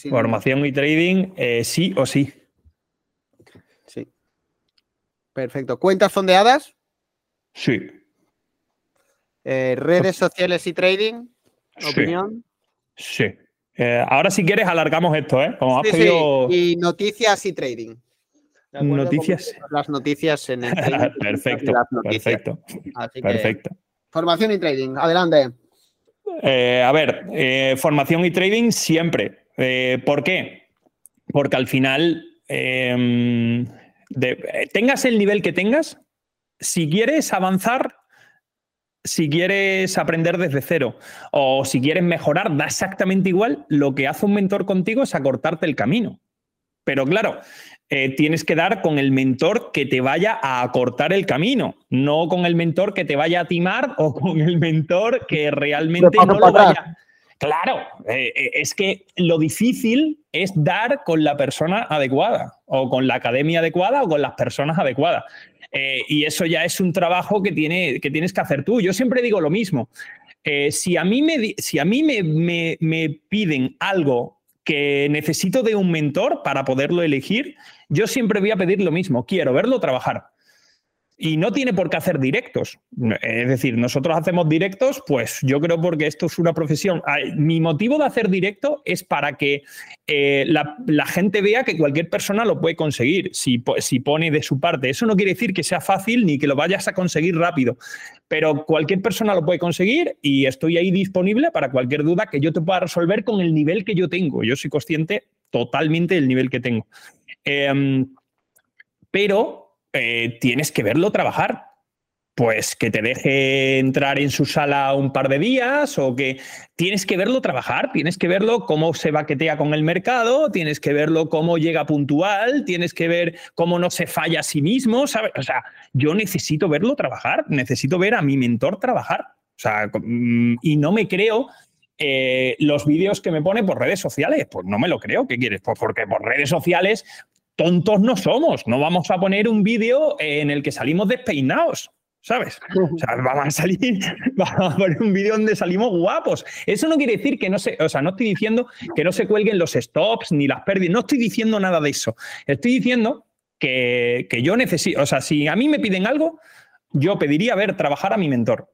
Formación y trading, sí o sí. Sí. Perfecto. ¿Cuentas fondeadas? Sí. redes sociales y trading. ¿Opinión? Sí. Eh, ahora, si quieres, alargamos esto, ¿eh? Como has pedido... Y noticias y trading. Noticias. Las noticias en el *laughs* perfecto, perfecto. perfecto. Formación y trading, adelante. Eh, a ver, eh, formación y trading siempre. ¿Por qué? Porque al final, em, tengas el nivel que tengas, si quieres avanzar, si quieres aprender desde cero o si quieres mejorar, da exactamente igual. Lo que hace un mentor contigo es acortarte el camino. Pero claro, eh, tienes que dar con el mentor que te vaya a acortar el camino, no con el mentor que te vaya a timar o *laughs* con el mentor que realmente no lo vaya. Claro, eh, eh, es que lo difícil es dar con la persona adecuada o con la academia adecuada o con las personas adecuadas. Eh, y eso ya es un trabajo que, tiene, que tienes que hacer tú. Yo siempre digo lo mismo. Eh, si a mí, me, si a mí me, me, piden algo que necesito de un mentor para poderlo elegir, yo siempre voy a pedir lo mismo. Quiero verlo trabajar. Y no tiene por qué hacer directos. Es decir, nosotros hacemos directos, pues yo creo porque esto es una profesión. Mi motivo de hacer directo es para que eh, la, gente vea que cualquier persona lo puede conseguir si, si pone de su parte. Eso no quiere decir que sea fácil ni que lo vayas a conseguir rápido, pero cualquier persona lo puede conseguir y estoy ahí disponible para cualquier duda que yo te pueda resolver con el nivel que yo tengo. Yo soy consciente totalmente del nivel que tengo. Em, pero eh, tienes que verlo trabajar. Pues que te deje entrar en su sala un par de días o que tienes que verlo trabajar, tienes que verlo cómo se baquetea con el mercado, tienes que verlo cómo llega puntual, tienes que ver cómo no se falla a sí mismo, ¿sabes? O sea, yo necesito verlo trabajar, necesito ver a mi mentor trabajar. O sea, mm, y no me creo eh, los vídeos que me pone por redes sociales. Pues no me lo creo. ¿Qué quieres? Pues porque por redes sociales tontos no somos. No vamos a poner un vídeo en el que salimos despeinados. ¿Sabes? O sea, *laughs* vamos a salir, *laughs* vamos a poner un vídeo donde salimos guapos. Eso no quiere decir que no se, o sea, no estoy diciendo que no se cuelguen los stops ni las pérdidas, no estoy diciendo nada de eso. Estoy diciendo que, que yo necesito, o sea, si a mí me piden algo, yo pediría ver trabajar a mi mentor.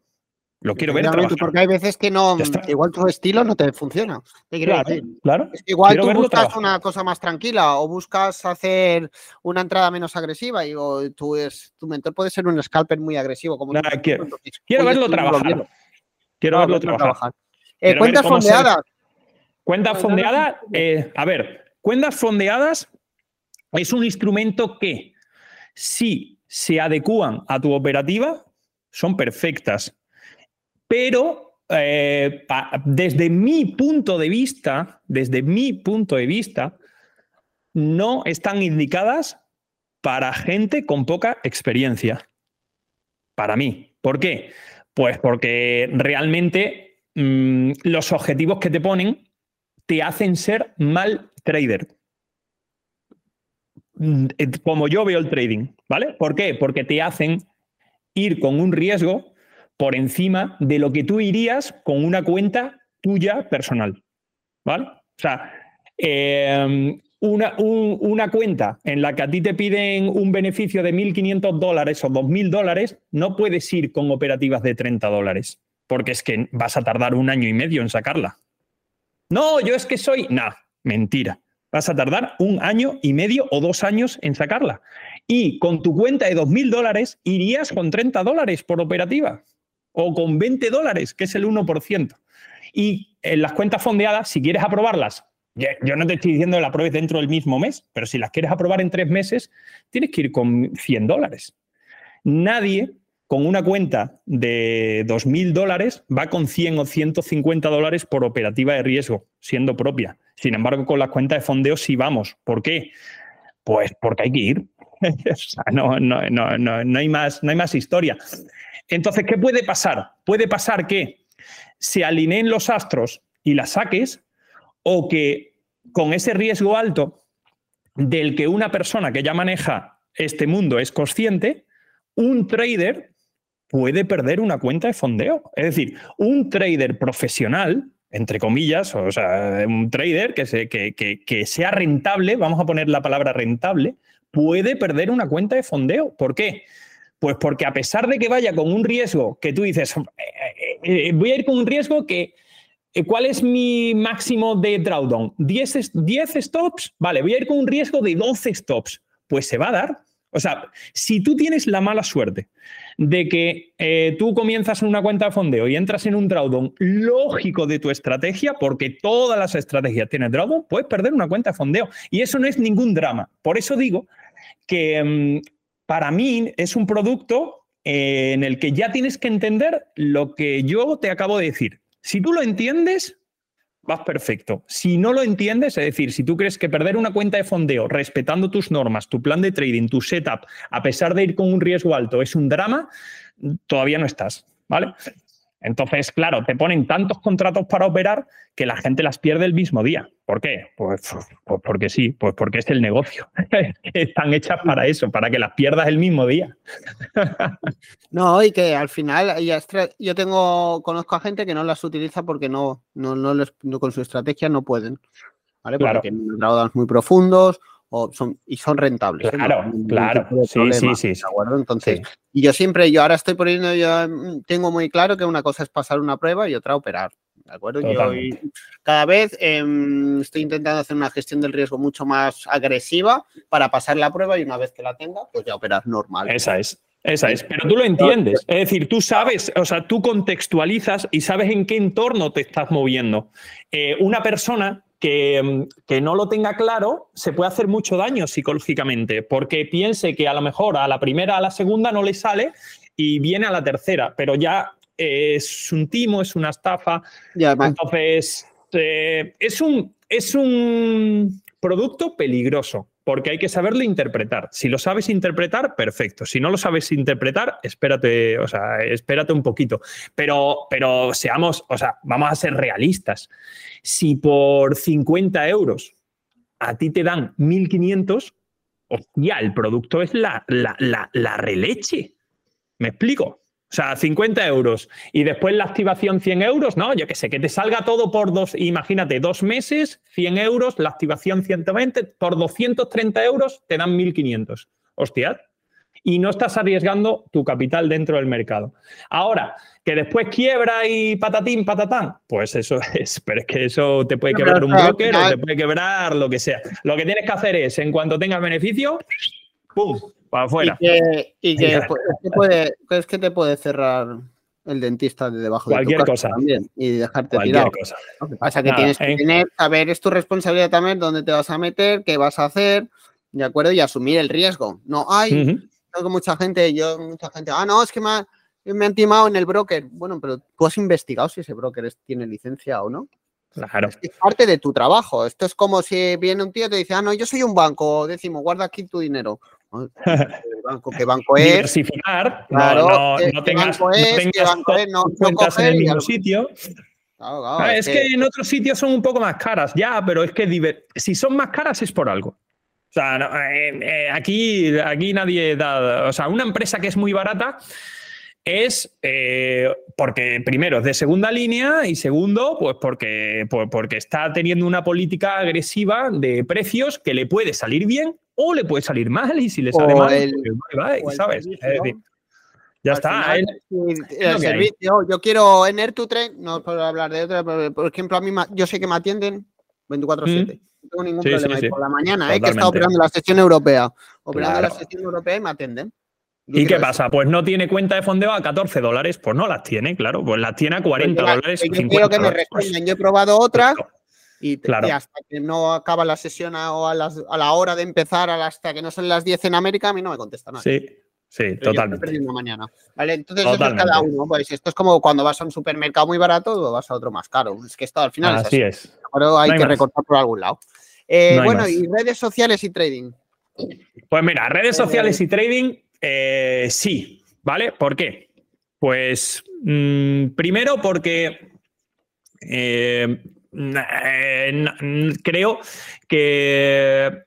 Lo quiero ver Porque hay veces que no, igual tu estilo no te funciona. claro, igual tú buscas una cosa más tranquila o buscas hacer una entrada menos agresiva y tu, es, tu mentor puede ser un scalper muy agresivo. Como quiero, verlo trabajar. Quiero verlo trabajar. Eh, cuentas fondeadas. Cuentas fondeadas, eh, a ver, cuentas fondeadas es un instrumento que si se adecúan a tu operativa, son perfectas pero eh, desde mi punto de vista, desde mi punto de vista, no están indicadas para gente con poca experiencia. Para mí. ¿Por qué? Pues porque realmente mm, los objetivos que te ponen te hacen ser mal trader. Mm, eh, como yo veo el trading, ¿vale? ¿Por qué? Porque te hacen ir con un riesgo por encima de lo que tú irías con una cuenta tuya personal. ¿Vale? O sea, em, una, una, cuenta en la que a ti te piden un beneficio de 1.500 dólares o 2.000 dólares, no puedes ir con operativas de 30 dólares, porque es que vas a tardar un año y medio en sacarla. No, yo es que soy... No, mentira. Vas a tardar un año y medio o dos años en sacarla. Y con tu cuenta de 2.000 dólares irías con 30 dólares por operativa o con 20 dólares, que es el 1%. Y en las cuentas fondeadas, si quieres aprobarlas, yo no te estoy diciendo que la apruebes dentro del mismo mes, pero si las quieres aprobar en tres meses, tienes que ir con 100 dólares. Nadie con una cuenta de 2.000 dólares va con 100 o 150 dólares por operativa de riesgo, siendo propia. Sin embargo, con las cuentas de fondeo sí vamos. ¿Por qué? Pues porque hay que ir. *laughs* no, no, hay más, no hay más historia. Entonces, ¿qué puede pasar? Puede pasar que se alineen los astros y las saques o que con ese riesgo alto del que una persona que ya maneja este mundo es consciente, un trader puede perder una cuenta de fondeo. Es decir, un trader profesional, entre comillas, o sea, un trader que, que, que sea rentable, vamos a poner la palabra rentable, puede perder una cuenta de fondeo. ¿Por qué? Pues porque a pesar de que vaya con un riesgo que tú dices, eh, eh, eh, voy a ir con un riesgo que, ¿cuál es mi máximo de drawdown? ¿10, ¿10 stops? Vale, voy a ir con un riesgo de 12 stops. Pues se va a dar. O sea, si tú tienes la mala suerte de que tú comienzas en una cuenta de fondeo y entras en un drawdown lógico de tu estrategia, porque todas las estrategias tienen drawdown, puedes perder una cuenta de fondeo. Y eso no es ningún drama. Por eso digo que mm, para mí es un producto eh, en el que ya tienes que entender lo que yo te acabo de decir. Si tú lo entiendes, vas perfecto. Si no lo entiendes, es decir, si tú crees que perder una cuenta de fondeo respetando tus normas, tu plan de trading, tu setup, a pesar de ir con un riesgo alto, es un drama, todavía no estás, ¿vale? Entonces, claro, te ponen tantos contratos para operar que la gente las pierde el mismo día. ¿Por qué? Pues, pues porque sí, pues porque es el negocio. *laughs* Están hechas para eso, para que las pierdas el mismo día. *laughs* no, y que al final yo tengo, conozco a gente que no las utiliza porque no, no, no, con su estrategia no pueden. ¿Vale? Porque tienen muy profundos o son, y son rentables. ¿eh? Claro, claro. Sí, sí, sí, ¿De acuerdo? Entonces, y yo siempre, yo ahora estoy poniendo, yo mm, tengo muy claro que una cosa es pasar una prueba y otra operar. ¿De acuerdo? Yo cada vez em, estoy intentando hacer una gestión del riesgo mucho más agresiva para pasar la prueba y una vez que la tenga, pues ya operar normal. Esa es. Esa es, pero tú lo entiendes. Es decir, tú sabes, o sea, tú contextualizas y sabes en qué entorno te estás moviendo. Eh, una persona que, que, no lo tenga claro se puede hacer mucho daño psicológicamente, porque piense que a lo mejor a la primera, a la segunda no le sale y viene a la tercera, pero ya es un timo, es una estafa. Entonces, eh, es, un, es un producto peligroso porque hay que saberlo interpretar. Si lo sabes interpretar, perfecto. Si no lo sabes interpretar, espérate, o sea, espérate un poquito. Pero, pero seamos, o sea, vamos a ser realistas. Si por 50 euros a ti te dan 1.500, ya el producto es la, la, la, la releche. ¿Me explico? O sea, 50 euros y después la activación 100 euros, ¿no? Yo qué sé, que te salga todo por dos, imagínate, dos meses, 100 euros, la activación 120, por 230 euros te dan 1.500. Hostia. Y no estás arriesgando tu capital dentro del mercado. Ahora, que después quiebra y patatín, patatán, pues eso *laughs* es, pero es que eso te puede quebrar un broker o te puede quebrar lo que sea. Lo que tienes que hacer es, en cuanto tengas beneficio, ¡pum! Para afuera. Y que, puede, es que te puede cerrar el dentista de debajo Cualquier de tu cosa también y dejarte Cualquier tirado. Cosa. Lo que pasa que tienes que tener, saber, es tu responsabilidad también dónde te vas a meter, qué vas a hacer, ¿de acuerdo? Y asumir el riesgo. No hay, mucha gente, yo, mucha gente, ah, no, es que me, me han timado en el broker. Bueno, pero tú has investigado si ese broker tiene licencia o no. Claro. Es, parte de tu trabajo. Esto es como si viene un tío y te dice, ah, no, yo soy un banco, décimo, guarda aquí tu dinero. *laughs* ¿Qué banco es? Diversificar, claro, no, no, tengas, banco es, no tengas banco es, no, cuentas en el mismo sitio. Claro, claro, ah, es, que... que... en otros sitios son un poco más caras, ya, pero es que si son más caras es por algo. O sea, eh, eh, aquí, aquí nadie da. O sea, una empresa que es muy barata es eh, porque, primero, es de segunda línea y segundo, pues porque, porque está teniendo una política agresiva de precios que le puede salir bien o le puede salir mal y si le sale mal, pues, ¿sabes? ya está. el, servicio, yo quiero en tu tren, no puedo hablar de otra, por ejemplo, a mí yo sé que me atienden 24/7. Mm. No tengo ningún problema. por la mañana, eh, que he estado operando la sesión europea. Operando la sesión europea y me atienden. ¿Y qué pasa? Pues no tiene cuenta de fondeo a 14 dólares. Pues no las tiene, claro. Pues las tiene a 40 pues dólares. Yo quiero que me respondan. Yo he probado otra y, hasta que no acaba la sesión o a, la hora de empezar, hasta que no son las 10 en América, a mí no me contesta nada. Sí, sí, totalmente. mañana. Vale, entonces esto es cada uno. Pues esto es como cuando vas a un supermercado muy barato o vas a otro más caro. Es que esto al final así es. Así. Ahora hay que recortar por algún lado. Eh, bueno, y redes sociales y trading. Pues mira, redes sociales y trading eh, sí, ¿vale? ¿Por qué? Pues mm, primero porque eh, creo que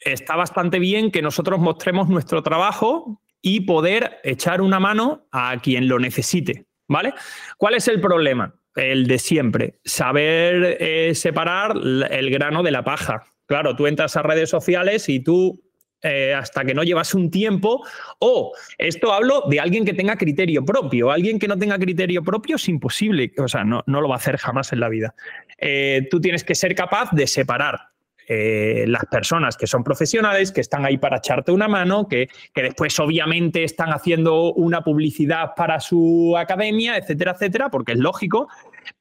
está bastante bien que nosotros mostremos nuestro trabajo y poder echar una mano a quien lo necesite, ¿vale? ¿Cuál es el problema? El de siempre, saber eh, separar el grano de la paja. Claro, tú entras a redes sociales y tú eh, hasta que no llevas un tiempo. O esto hablo de alguien que tenga criterio propio. Alguien que no tenga criterio propio es imposible. O sea, no, no lo va a hacer jamás en la vida. Eh, tú tienes que ser capaz de separar eh, las personas que son profesionales, que están ahí para echarte una mano, que, que, después obviamente están haciendo una publicidad para su academia, etcétera, etcétera, porque es lógico,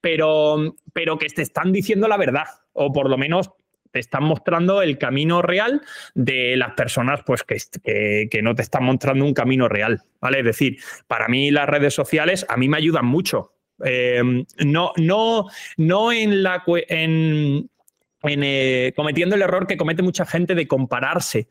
pero, pero que te están diciendo la verdad, o por lo menos te están mostrando el camino real de las personas pues, que, que, no te están mostrando un camino real. ¿vale? Es decir, para mí las redes sociales a mí me ayudan mucho. Eh, no, no, no en la en, eh, cometiendo el error que comete mucha gente de compararse.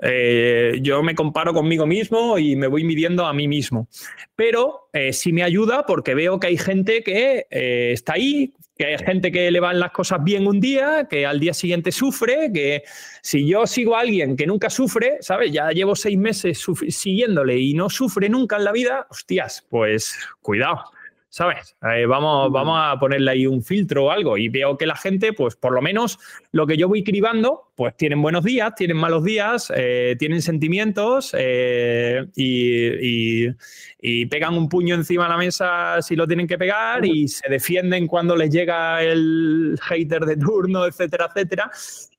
Eh, yo me comparo conmigo mismo y me voy midiendo a mí mismo. Pero sí me ayuda porque veo que hay gente que está ahí que hay gente que le van las cosas bien un día, que al día siguiente sufre, que si yo sigo a alguien que nunca sufre, ¿sabes? Ya llevo seis meses siguiéndole y no sufre nunca en la vida, hostias, pues cuidado. ¿Sabes? Eh, vamos, vamos a ponerle ahí un filtro o algo y veo que la gente, pues por lo menos lo que yo voy cribando, pues tienen buenos días, tienen malos días, eh, tienen sentimientos eh, y, pegan un puño encima de la mesa si lo tienen que pegar y se defienden cuando les llega el hater de turno, etcétera, etcétera.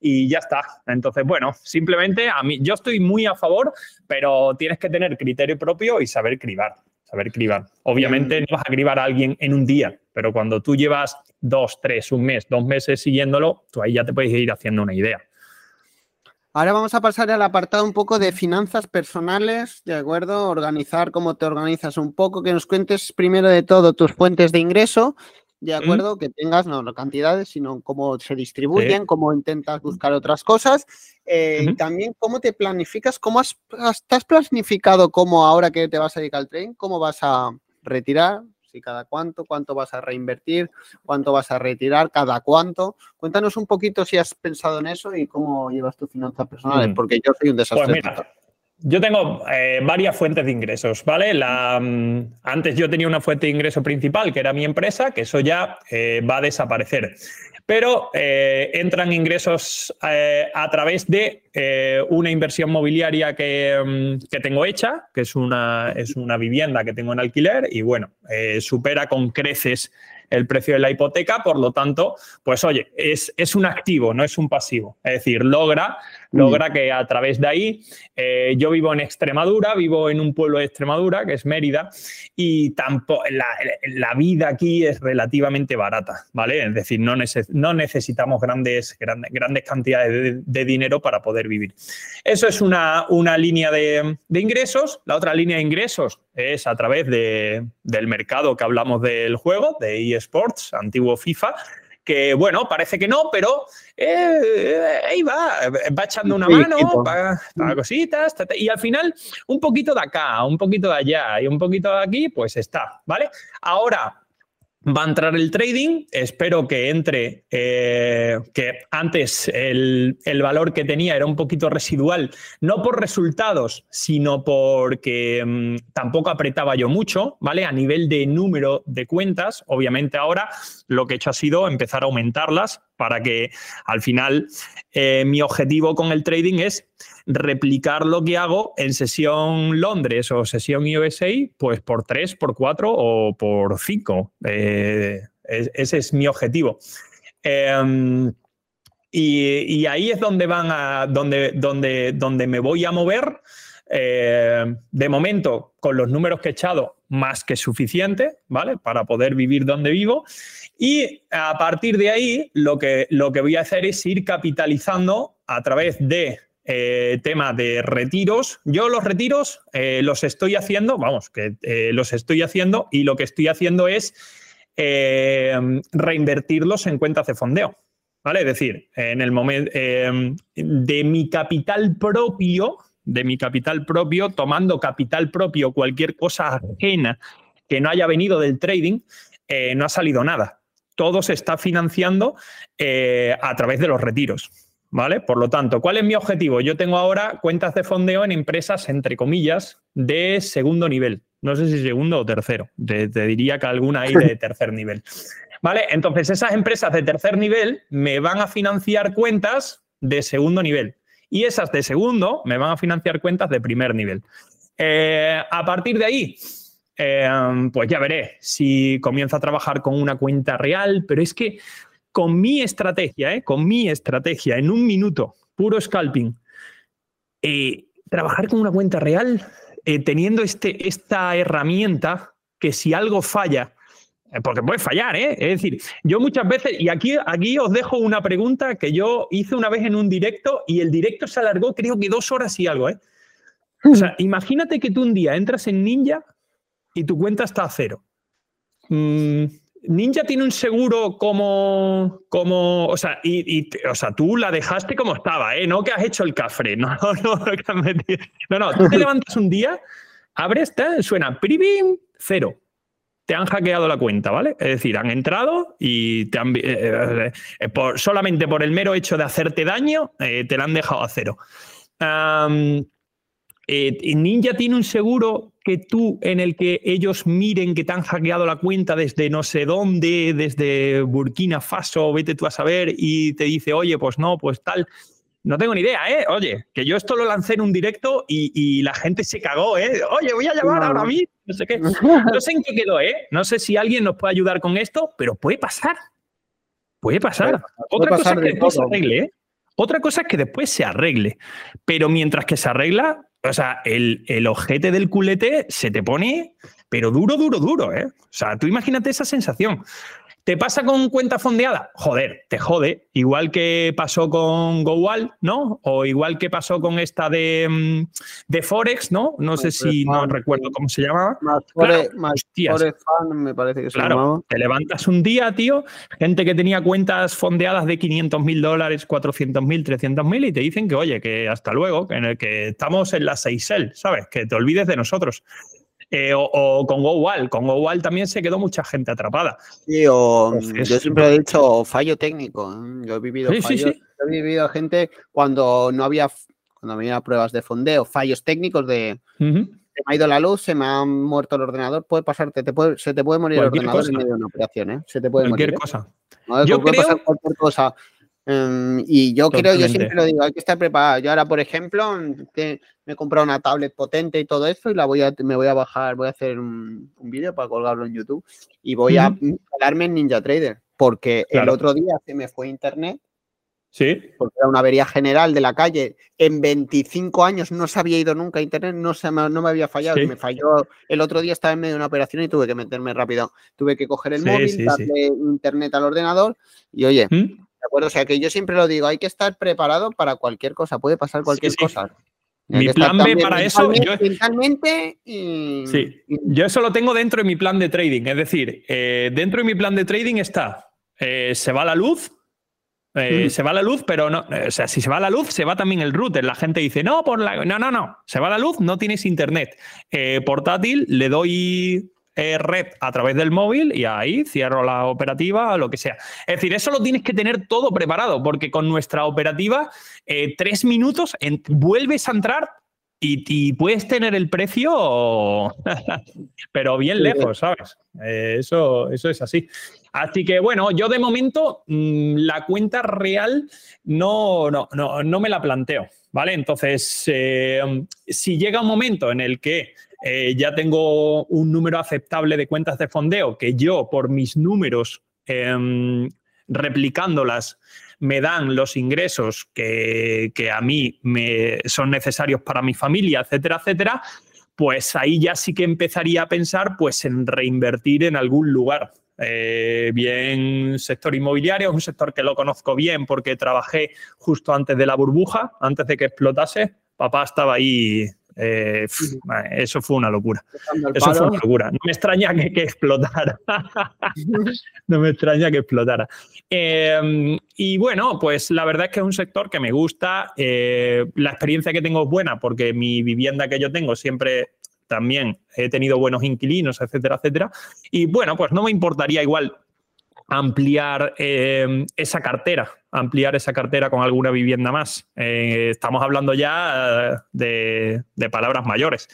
Y ya está. Entonces, bueno, simplemente a mí, yo estoy muy a favor, pero tienes que tener criterio propio y saber cribar saber cribar. Obviamente no vas a cribar a alguien en un día, pero cuando tú llevas dos, tres, un mes, dos meses siguiéndolo, tú ahí ya te puedes ir haciendo una idea. Ahora vamos a pasar al apartado un poco de finanzas personales, ¿de acuerdo? Organizar cómo te organizas un poco, que nos cuentes primero de todo tus fuentes de ingreso ¿de acuerdo? Que tengas no, no cantidades, sino cómo se distribuyen, cómo intentas buscar otras cosas. Eh, y también cómo te planificas, cómo has, has, planificado cómo ahora que te vas a dedicar al tren, cómo vas a retirar, si cada cuánto, cuánto vas a reinvertir, cuánto vas a retirar, cada cuánto. Cuéntanos un poquito si has pensado en eso y cómo llevas tus finanzas personales, mm. porque yo soy un pues desastre. Yo tengo eh, varias fuentes de ingresos, ¿vale? Mm, antes yo tenía una fuente de ingreso principal, que era mi empresa, que eso ya eh, va a desaparecer. Pero eh, entran ingresos a través de una inversión mobiliaria que, mm, que, tengo hecha, que es una, es una vivienda que tengo en alquiler y bueno, supera con creces el precio de la hipoteca, por lo tanto, pues oye, es, es un activo, no es un pasivo. Es decir, logra logra que a través de ahí, eh, yo vivo en Extremadura, vivo en un pueblo de Extremadura, que es Mérida, y tampoco, la, vida aquí es relativamente barata, ¿vale? Es decir, no, no necesitamos grandes, grandes, cantidades de, dinero para poder vivir. Eso es una, una línea de, de, ingresos. La otra línea de ingresos es a través de, del mercado que hablamos del juego, de eSports, antiguo FIFA, que bueno, parece que no, pero eh, ahí va, va echando una mano para, cositas, y al final un poquito de acá, un poquito de allá y un poquito de aquí, pues está, ¿vale? Ahora, Va a entrar el trading, espero que entre, eh, que antes el, valor que tenía era un poquito residual, no por resultados, sino porque mm, tampoco apretaba yo mucho, ¿vale? A nivel de número de cuentas, obviamente ahora lo que he hecho ha sido empezar a aumentarlas para que al final eh, mi objetivo con el trading es replicar lo que hago en sesión Londres o sesión USA, pues por tres, por cuatro o por cinco. Eh, ese es mi objetivo. Em, y, ahí es donde van a, donde, donde, donde me voy a mover. Eh, de momento, con los números que he echado, más que suficiente, ¿vale? Para poder vivir donde vivo. Y a partir de ahí, lo que, lo que voy a hacer es ir capitalizando a través de eh, tema de retiros. Yo los retiros eh, los estoy haciendo, vamos, que los estoy haciendo y lo que estoy haciendo es reinvertirlos en cuentas de fondeo. ¿Vale? Es decir, en el momento de mi capital propio, de mi capital propio, tomando capital propio, cualquier cosa ajena que no haya venido del trading, no ha salido nada. Todo se está financiando a través de los retiros. ¿Vale? Por lo tanto, ¿cuál es mi objetivo? Yo tengo ahora cuentas de fondeo en empresas, entre comillas, de segundo nivel. No sé si segundo o tercero. Te, diría que alguna hay de *laughs* tercer nivel. ¿Vale? Entonces, esas empresas de tercer nivel me van a financiar cuentas de segundo nivel. Y esas de segundo me van a financiar cuentas de primer nivel. Eh, a partir de ahí, eh, pues ya veré si comienzo a trabajar con una cuenta real, pero es que con mi estrategia, ¿eh? con mi estrategia, en un minuto, puro scalping, trabajar con una cuenta real, teniendo este, esta herramienta que si algo falla, porque puede fallar, ¿eh? Es decir, yo muchas veces, y aquí, aquí os dejo una pregunta que yo hice una vez en un directo y el directo se alargó creo que dos horas y algo, ¿eh? O sea, *laughs* imagínate que tú un día entras en Ninja y tu cuenta está a cero. Mm, Ninja tiene un seguro como, como o sea, y, o sea, tú la dejaste como estaba, ¿eh? No que has hecho el café, *laughs* no, no, no, no, tú te *laughs* levantas un día, abres, te, suena, privim, cero. Te han hackeado la cuenta, ¿vale? Es decir, han entrado y eh, eh, eh, por, solamente por el mero hecho de hacerte daño, te la han dejado a cero. Ninja tiene un seguro que tú en el que ellos miren que te han hackeado la cuenta desde no sé dónde, desde Burkina Faso, vete tú a saber, y te dice, oye, pues no, pues tal. No tengo ni idea, ¿eh? Oye, que yo esto lo lancé en un directo y, la gente se cagó, ¿eh? Oye, voy a llamar ahora a mí, no sé qué. *laughs* No sé en qué quedó, ¿eh? No sé si alguien nos puede ayudar con esto, pero puede pasar. Puede pasar. Otra cosa es que después se arregle, ¿eh? Otra cosa es que después se arregle. Pero mientras que se arregla, o sea, el, el ojete del culete se te pone, pero duro, duro, duro, ¿eh? O sea, tú imagínate esa sensación. ¿Te pasa con cuenta fondeada? Joder, te jode. Igual que pasó con GoWal, ¿no? O igual que pasó con esta de, mm, de Forex, ¿no? No sé si no recuerdo cómo se llamaba. Más, Forex, Fan, me parece que se claro, Te levantas un día, tío, gente que tenía cuentas fondeadas de 500 mil dólares, 400 mil, 300 mil y te dicen que, oye, que hasta luego, que, en el que estamos en la 6L, ¿sabes? Que te olvides de nosotros. Eh, o, con GoWall. Con GoWall también se quedó mucha gente atrapada. Sí, o yo siempre he dicho fallo técnico. ¿eh? Yo he vivido he vivido gente cuando no había cuando había pruebas de fondeo, fallos técnicos de se me ha ido la luz, se me ha muerto el ordenador, puede pasarte, te puede, se te puede morir el ordenador en medio de una operación, ¿eh? Se te puede cualquier morir. cosa. Yo creo... pasar cualquier cosa. Em, y yo creo, yo siempre lo digo, hay que estar preparado. Yo ahora, por ejemplo, me he comprado una tablet potente y todo eso y la voy a, me voy a bajar, voy a hacer un, vídeo para colgarlo en YouTube y voy a instalarme en Ninja Trader porque el otro día se me fue internet. Sí. Porque era una avería general de la calle. En 25 años no se había ido nunca a internet, no, se me, no me había fallado. Me falló. El otro día estaba en medio de una operación y tuve que meterme rápido. Tuve que coger el móvil, darle internet al ordenador y oye, ¿Mm? ¿De acuerdo? O sea que yo siempre lo digo, hay que estar preparado para cualquier cosa, puede pasar cualquier cosa. Mi plan B para eso. Yo, y, sí, yo eso lo tengo dentro de mi plan de trading. Es decir, eh, dentro de mi plan de trading está: eh, se va la luz, eh, mm. se va la luz, pero no. O sea, si se va la luz, se va también el router. La gente dice, no, por la. No, no, no. Se va la luz, no tienes internet. portátil, le doy eh, red a través del móvil y ahí cierro la operativa, lo que sea. Es decir, eso lo tienes que tener todo preparado, porque con nuestra operativa, eh, tres minutos, vuelves a entrar y, puedes tener el precio, *laughs* pero bien lejos, ¿sabes? Eh, eso, eso es así. Así que bueno, yo de momento mm, la cuenta real no, no, no, me la planteo, ¿vale? Entonces, si llega un momento en el que eh, ya tengo un número aceptable de cuentas de fondeo que yo, por mis números, em, replicándolas, me dan los ingresos que, a mí me son necesarios para mi familia, etcétera, etcétera, pues ahí ya sí que empezaría a pensar pues, en reinvertir en algún lugar. Eh, bien sector inmobiliario, es un sector que lo conozco bien porque trabajé justo antes de la burbuja, antes de que explotase. Papá estaba ahí eh, eso fue una locura. Eso fue una locura. No me extraña que, explotara. *laughs* no me extraña que explotara. Em, y bueno, pues la verdad es que es un sector que me gusta. Eh, la experiencia que tengo es buena porque mi vivienda que yo tengo siempre también he tenido buenos inquilinos, etcétera, etcétera. Y bueno, pues no me importaría igual ampliar em, esa cartera, ampliar esa cartera con alguna vivienda más. Eh, estamos hablando ya de, palabras mayores.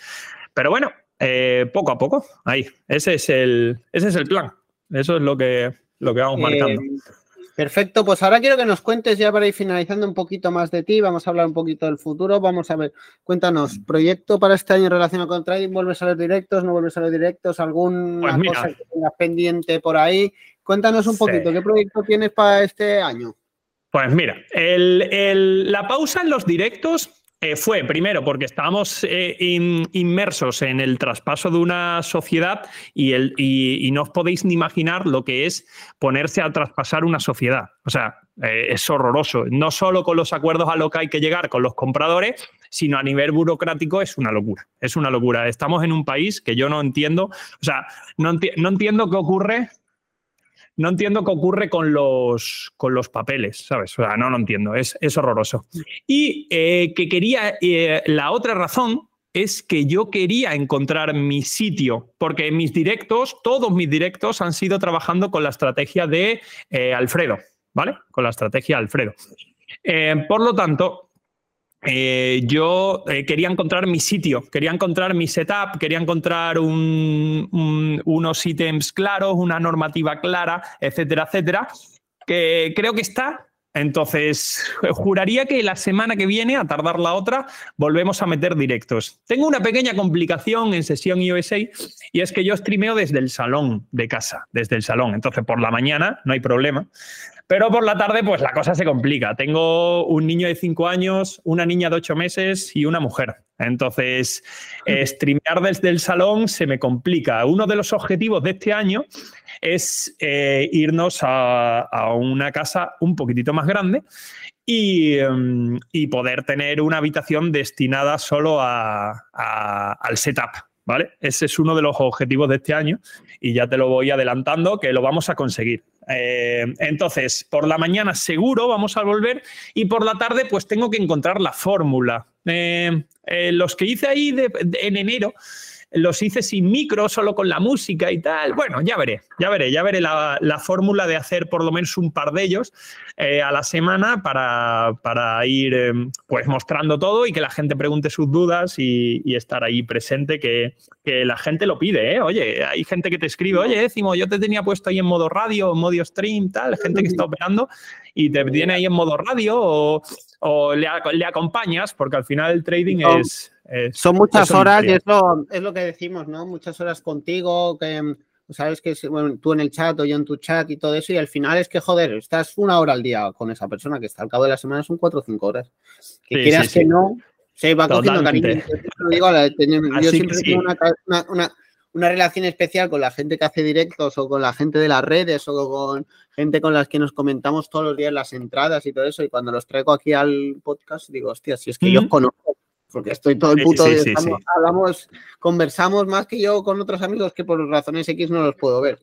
Pero bueno, eh, poco a poco, ahí. Ese es el, ese es el plan. Eso es lo que, lo que vamos marcando. Eh, perfecto, pues ahora quiero que nos cuentes ya para ir finalizando un poquito más de ti, vamos a hablar un poquito del futuro, vamos a ver, cuéntanos, proyecto para este año relacionado con trading, ¿vuelves a los directos, no vuelves a los directos, alguna pues cosa que tengas pendiente por ahí Cuéntanos un poquito, ¿qué proyecto tienes para este año? Pues mira, la pausa en los directos eh, fue primero porque estábamos eh, inmersos en el traspaso de una sociedad y, el, y, no os podéis ni imaginar lo que es ponerse a traspasar una sociedad. O sea, eh, es horroroso. No solo con los acuerdos a lo que hay que llegar con los compradores, sino a nivel burocrático es una locura. Es una locura. Estamos en un país que yo no entiendo, o sea, no, no entiendo qué ocurre no entiendo qué ocurre con los, con los papeles, ¿sabes? O sea, no lo entiendo, es, es horroroso. Y eh, que quería, eh, la otra razón es que yo quería encontrar mi sitio, porque mis directos, todos mis directos han sido trabajando con la estrategia de eh, Alfredo, ¿vale? Con la estrategia de Alfredo. por lo tanto, eh, yo eh, quería encontrar mi sitio, quería encontrar mi setup, quería encontrar unos ítems claros, una normativa clara, etcétera, etcétera, que creo que está. Entonces, *laughs* juraría que la semana que viene, a tardar la otra, volvemos a meter directos. Tengo una pequeña complicación en sesión USA y es que yo streameo desde el salón de casa, desde el salón. Entonces, por la mañana no hay problema. Pero por la tarde, pues la cosa se complica. Tengo un niño de 5 años, una niña de 8 meses y una mujer. Entonces, eh, streamear desde el salón se me complica. Uno de los objetivos de este año es eh, irnos a, una casa un poquitito más grande y, mm, poder tener una habitación destinada solo al setup. ¿Vale? Ese es uno de los objetivos de este año y ya te lo voy adelantando que lo vamos a conseguir. Eh, entonces, por la mañana seguro vamos a volver y por la tarde pues tengo que encontrar la fórmula. Eh, eh, los que hice ahí en enero los hice sin micro, solo con la música y tal. Bueno, ya veré, ya veré, ya veré la, fórmula de hacer por lo menos un par de ellos eh, a la semana para, ir eh, pues mostrando todo y que la gente pregunte sus dudas y, estar ahí presente, que, la gente lo pide. ¿eh? Oye, hay gente que te escribe, oye, décimo, yo te tenía puesto ahí en modo radio, en modo stream, tal, gente que está operando y te tiene ahí en modo radio o, le, le, acompañas, porque al final el trading es son muchas horas y es lo, es lo que decimos, ¿no? Muchas horas contigo, que sabes que bueno, tú en el chat o yo en tu chat y todo eso, y al final es que, joder, estás una hora al día con esa persona que está al cabo de la semana son cuatro o cinco horas. Que quieras que no, se va cogiendo cariño. Yo, siempre tengo una, una, relación especial con la gente que hace directos o con la gente de las redes o con gente con las que nos comentamos todos los días las entradas y todo eso, y cuando los traigo aquí al podcast digo, hostia, si es que yo conozco porque estoy todo el puto día, hablamos, conversamos más que yo con otros amigos que por razones X no los puedo ver.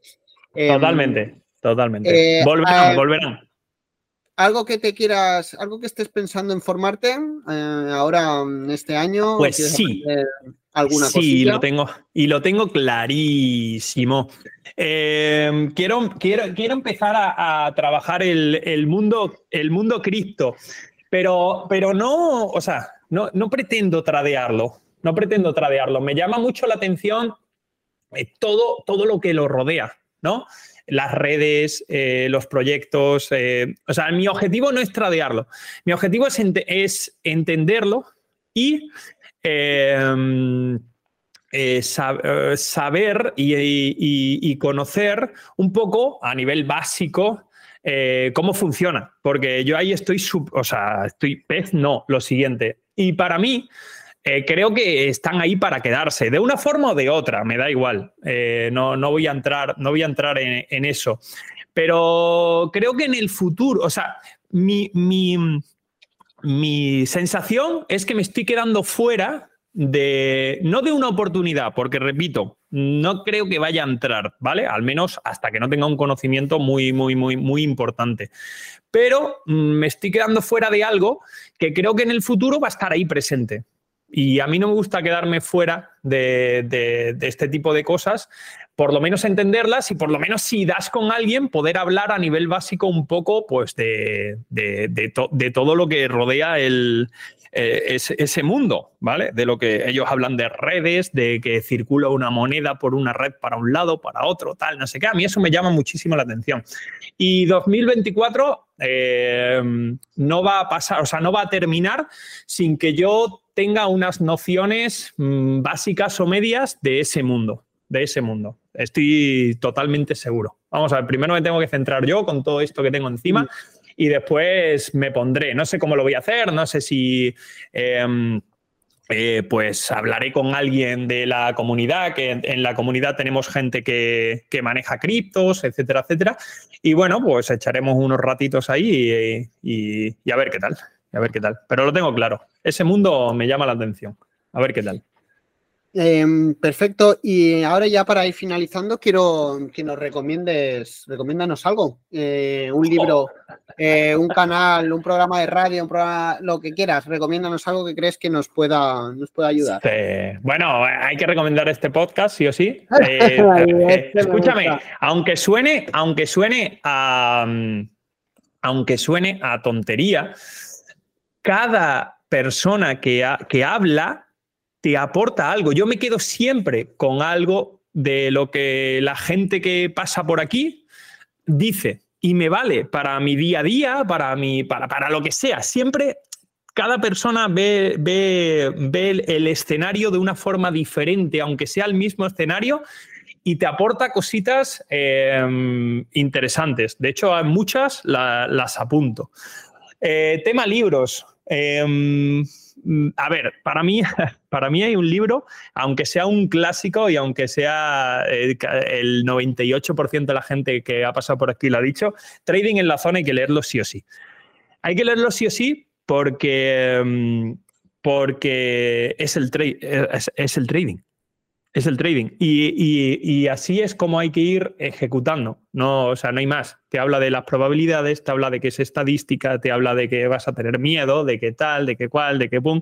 Em, totalmente, totalmente. Eh, volverán, volverán. Algo que te quieras, algo que estés pensando en formarte eh, ahora este año. Pues sí. Alguna sí, lo tengo y lo tengo clarísimo. Em, quiero, quiero, quiero empezar a, trabajar el, el, mundo, el mundo cripto, pero, pero no, o sea, no, pretendo tradearlo, no pretendo tradearlo. Me llama mucho la atención eh, todo, todo lo que lo rodea, ¿no? Las redes, eh, los proyectos. Eh, o sea, mi objetivo no es tradearlo. Mi objetivo es, es entenderlo y em, saber y, conocer un poco a nivel básico cómo funciona. Porque yo ahí estoy, o sea, estoy pez, no, lo siguiente. Y para mí, eh, creo que están ahí para quedarse, de una forma o de otra, me da igual. Eh, no, no, voy a entrar, no voy a entrar en, eso. Pero creo que en el futuro, o sea, mi, mi, sensación es que me estoy quedando fuera de, no de una oportunidad, porque repito, no creo que vaya a entrar, ¿vale? Al menos hasta que no tenga un conocimiento muy, muy, muy, muy importante pero mm, me estoy quedando fuera de algo que creo que en el futuro va a estar ahí presente. Y a mí no me gusta quedarme fuera de, este tipo de cosas, por lo menos entenderlas y por lo menos si das con alguien, poder hablar a nivel básico un poco pues de, de todo lo que rodea el, eh, ese, mundo, ¿vale? De lo que ellos hablan de redes, de que circula una moneda por una red para un lado, para otro, tal, no sé qué. A mí eso me llama muchísimo la atención. Y 2024 eh, no va a pasar, o sea, no va a terminar sin que yo tenga unas nociones mm, básicas o medias de ese mundo, de ese mundo. Estoy totalmente seguro. Vamos a ver, primero me tengo que centrar yo con todo esto que tengo encima. Mm y después me pondré. No sé cómo lo voy a hacer, no sé si... Em, eh, pues hablaré con alguien de la comunidad, que en, la comunidad tenemos gente que, maneja criptos, etcétera, etcétera. Y bueno, pues echaremos unos ratitos ahí y, a ver qué tal, a ver qué tal. Pero lo tengo claro, ese mundo me llama la atención. A ver qué tal. Em, perfecto. Y ahora ya para ir finalizando, quiero que nos recomiendes, recomiéndanos algo. Eh, un libro, eh, un canal, un programa de radio, un programa, lo que quieras. Recomiéndanos algo que crees que nos pueda, nos pueda ayudar. bueno, hay que recomendar este podcast, sí o sí. *laughs* Eh, este escúchame, aunque suene, aunque suene a, aunque suene a tontería, cada persona que, que habla te aporta algo. Yo me quedo siempre con algo de lo que la gente que pasa por aquí dice y me vale para mi día a día, para, mi, para, para lo que sea. Siempre cada persona ve, ve, ve, el escenario de una forma diferente, aunque sea el mismo escenario, y te aporta cositas eh, interesantes. De hecho, muchas las apunto. Eh, tema libros. Eh, a ver, para mí, *laughs* para mí hay un libro, aunque sea un clásico y aunque sea el 98% de la gente que ha pasado por aquí lo ha dicho, Trading en la zona hay que leerlo sí o sí. Hay que leerlo sí o sí porque, porque es, el es el trading. Es el trading. Y, así es como hay que ir ejecutando. No, o sea, no hay más. Te habla de las probabilidades, te habla de que es estadística, te habla de que vas a tener miedo, de qué tal, de qué cual, de qué pum.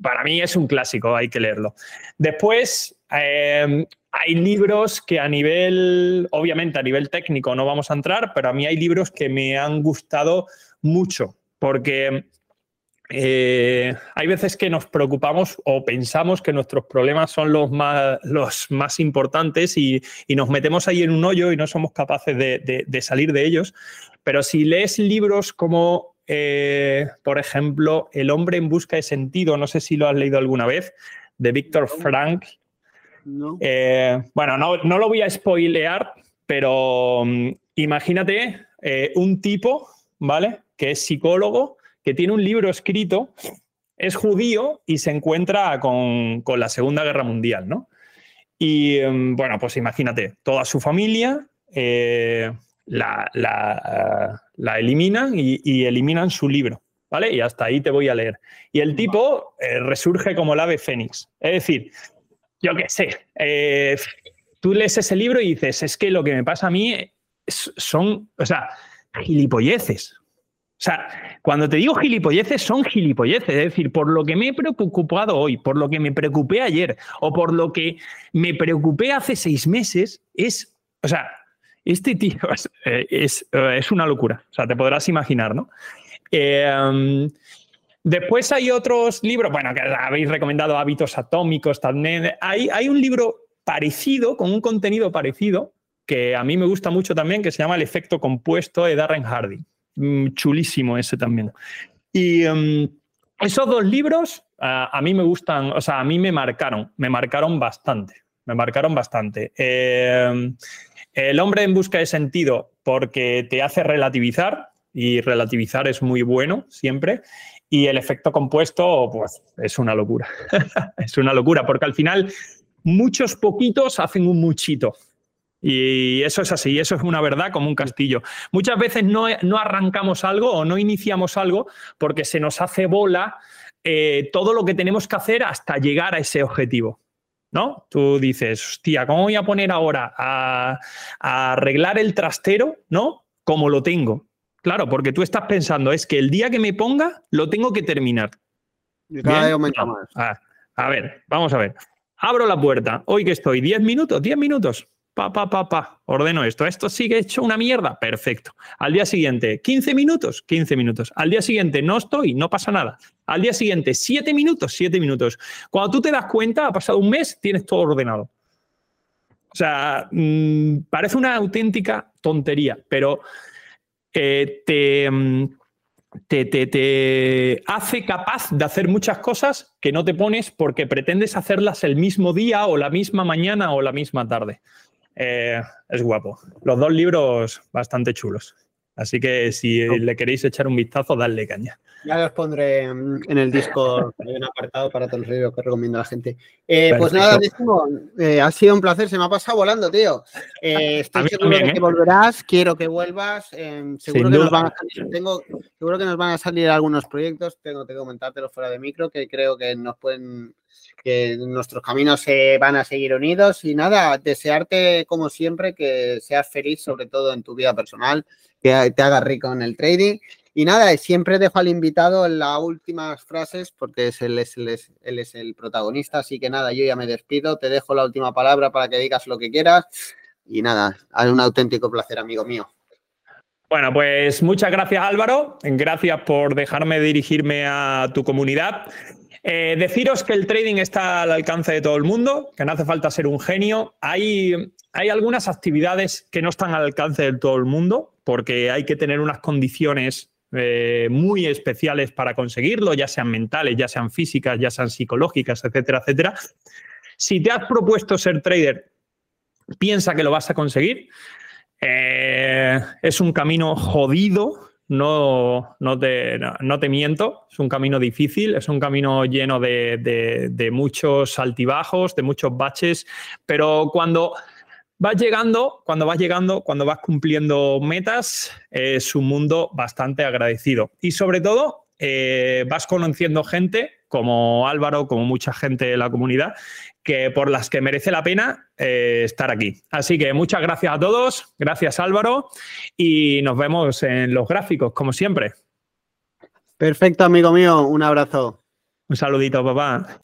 Para mí es un clásico, hay que leerlo. Después, em, hay libros que a nivel, obviamente a nivel técnico no vamos a entrar, pero a mí hay libros que me han gustado mucho, porque eh, hay veces que nos preocupamos o pensamos que nuestros problemas son los más, los más importantes y, nos metemos ahí en un hoyo y no somos capaces de, salir de ellos. Pero si lees libros como, eh, por ejemplo, El hombre en busca de sentido, no sé si lo has leído alguna vez, de Víctor Frank. Eh, bueno, no, no, lo voy a spoilear, pero mm, imagínate un tipo, ¿vale? Que es psicólogo tiene un libro escrito, es judío y se encuentra con, la Segunda Guerra Mundial, ¿no? Y em, bueno, pues imagínate, toda su familia eh, la, eliminan y, eliminan su libro, ¿vale? Y hasta ahí te voy a leer. Y el tipo eh, resurge como el ave fénix. Es decir, yo qué sé, eh, tú lees ese libro y dices, es que lo que me pasa a mí son, o sea, gilipolleces. O sea, cuando te digo gilipolleces, son gilipolleces. Es decir, por lo que me he preocupado hoy, por lo que me preocupé ayer o por lo que me preocupé hace seis meses, es, o sea, este tío *laughs* es, eh, una locura. O sea, te podrás imaginar, ¿no? Em, después hay otros libros, bueno, que habéis recomendado Hábitos Atómicos también. Hay, hay un libro parecido, con un contenido parecido, que a mí me gusta mucho también, que se llama El efecto compuesto de Darren Hardy. Mm, chulísimo ese también. Y em, esos dos libros a mí me gustan, o sea, a mí me marcaron, me marcaron bastante, me marcaron bastante. Em, el hombre en busca de sentido, porque te hace relativizar, y relativizar es muy bueno siempre. Y el efecto compuesto, pues es una locura. *laughs* es una locura, porque al final muchos poquitos hacen un muchito. Y eso es así, eso es una verdad como un castillo. Muchas veces no, arrancamos algo o no iniciamos algo porque se nos hace bola eh, todo lo que tenemos que hacer hasta llegar a ese objetivo. ¿No? Tú dices, hostia, ¿cómo voy a poner ahora a, arreglar el trastero, ¿no? Como lo tengo. Claro, porque tú estás pensando, es que el día que me ponga, lo tengo que terminar. a ver, vamos a ver. Abro la puerta. Hoy que estoy, 10 minutos, 10 minutos pa, pa, pa, pa, ordeno esto, esto sigue hecho una mierda, perfecto. Al día siguiente, 15 minutos, 15 minutos. Al día siguiente, no estoy, no pasa nada. Al día siguiente, 7 minutos, 7 minutos. Cuando tú te das cuenta, ha pasado un mes, tienes todo ordenado. O sea, mm, parece una auténtica tontería, pero eh, mm, te, te, te, hace capaz de hacer muchas cosas que no te pones porque pretendes hacerlas el mismo día o la misma mañana o la misma tarde. Eh, es guapo. Los dos libros bastante chulos. Así que si le queréis echar un vistazo, dadle caña. Ya los pondré en el disco, *laughs* hay un apartado para todos los libros que recomiendo a la gente. Eh, pues nada, eh, ha sido un placer, se me ha pasado volando, tío. estoy seguro de que volverás, quiero que vuelvas. seguro, que nos van a salir, tengo, seguro que nos van a salir algunos proyectos, tengo que comentártelo fuera de micro, que creo que nos pueden que nuestros caminos se van a seguir unidos y nada, desearte como siempre que seas feliz, sobre todo en tu vida personal, que te hagas rico en el trading. Y nada, siempre dejo al invitado en las últimas frases porque es él, es, él es el protagonista, así que nada, yo ya me despido, te dejo la última palabra para que digas lo que quieras y nada, un auténtico placer, amigo mío. Bueno, pues muchas gracias Álvaro, gracias por dejarme dirigirme a tu comunidad. Eh, deciros que el trading está al alcance de todo el mundo, que no hace falta ser un genio. Hay, hay algunas actividades que no están al alcance de todo el mundo, porque hay que tener unas condiciones eh, muy especiales para conseguirlo, ya sean mentales, ya sean físicas, ya sean psicológicas, etcétera, etcétera. Si te has propuesto ser trader, piensa que lo vas a conseguir. Eh, es un camino jodido, no, no, te, no, te, miento, es un camino difícil, es un camino lleno de, muchos altibajos, de muchos baches, pero cuando vas llegando, cuando vas llegando, cuando vas cumpliendo metas, es un mundo bastante agradecido. Y sobre todo, eh, vas conociendo gente como Álvaro, como mucha gente de la comunidad, que por las que merece la pena eh, estar aquí. Así que muchas gracias a todos, gracias Álvaro y nos vemos en los gráficos, como siempre. Perfecto, amigo mío, un abrazo. Un saludito, papá.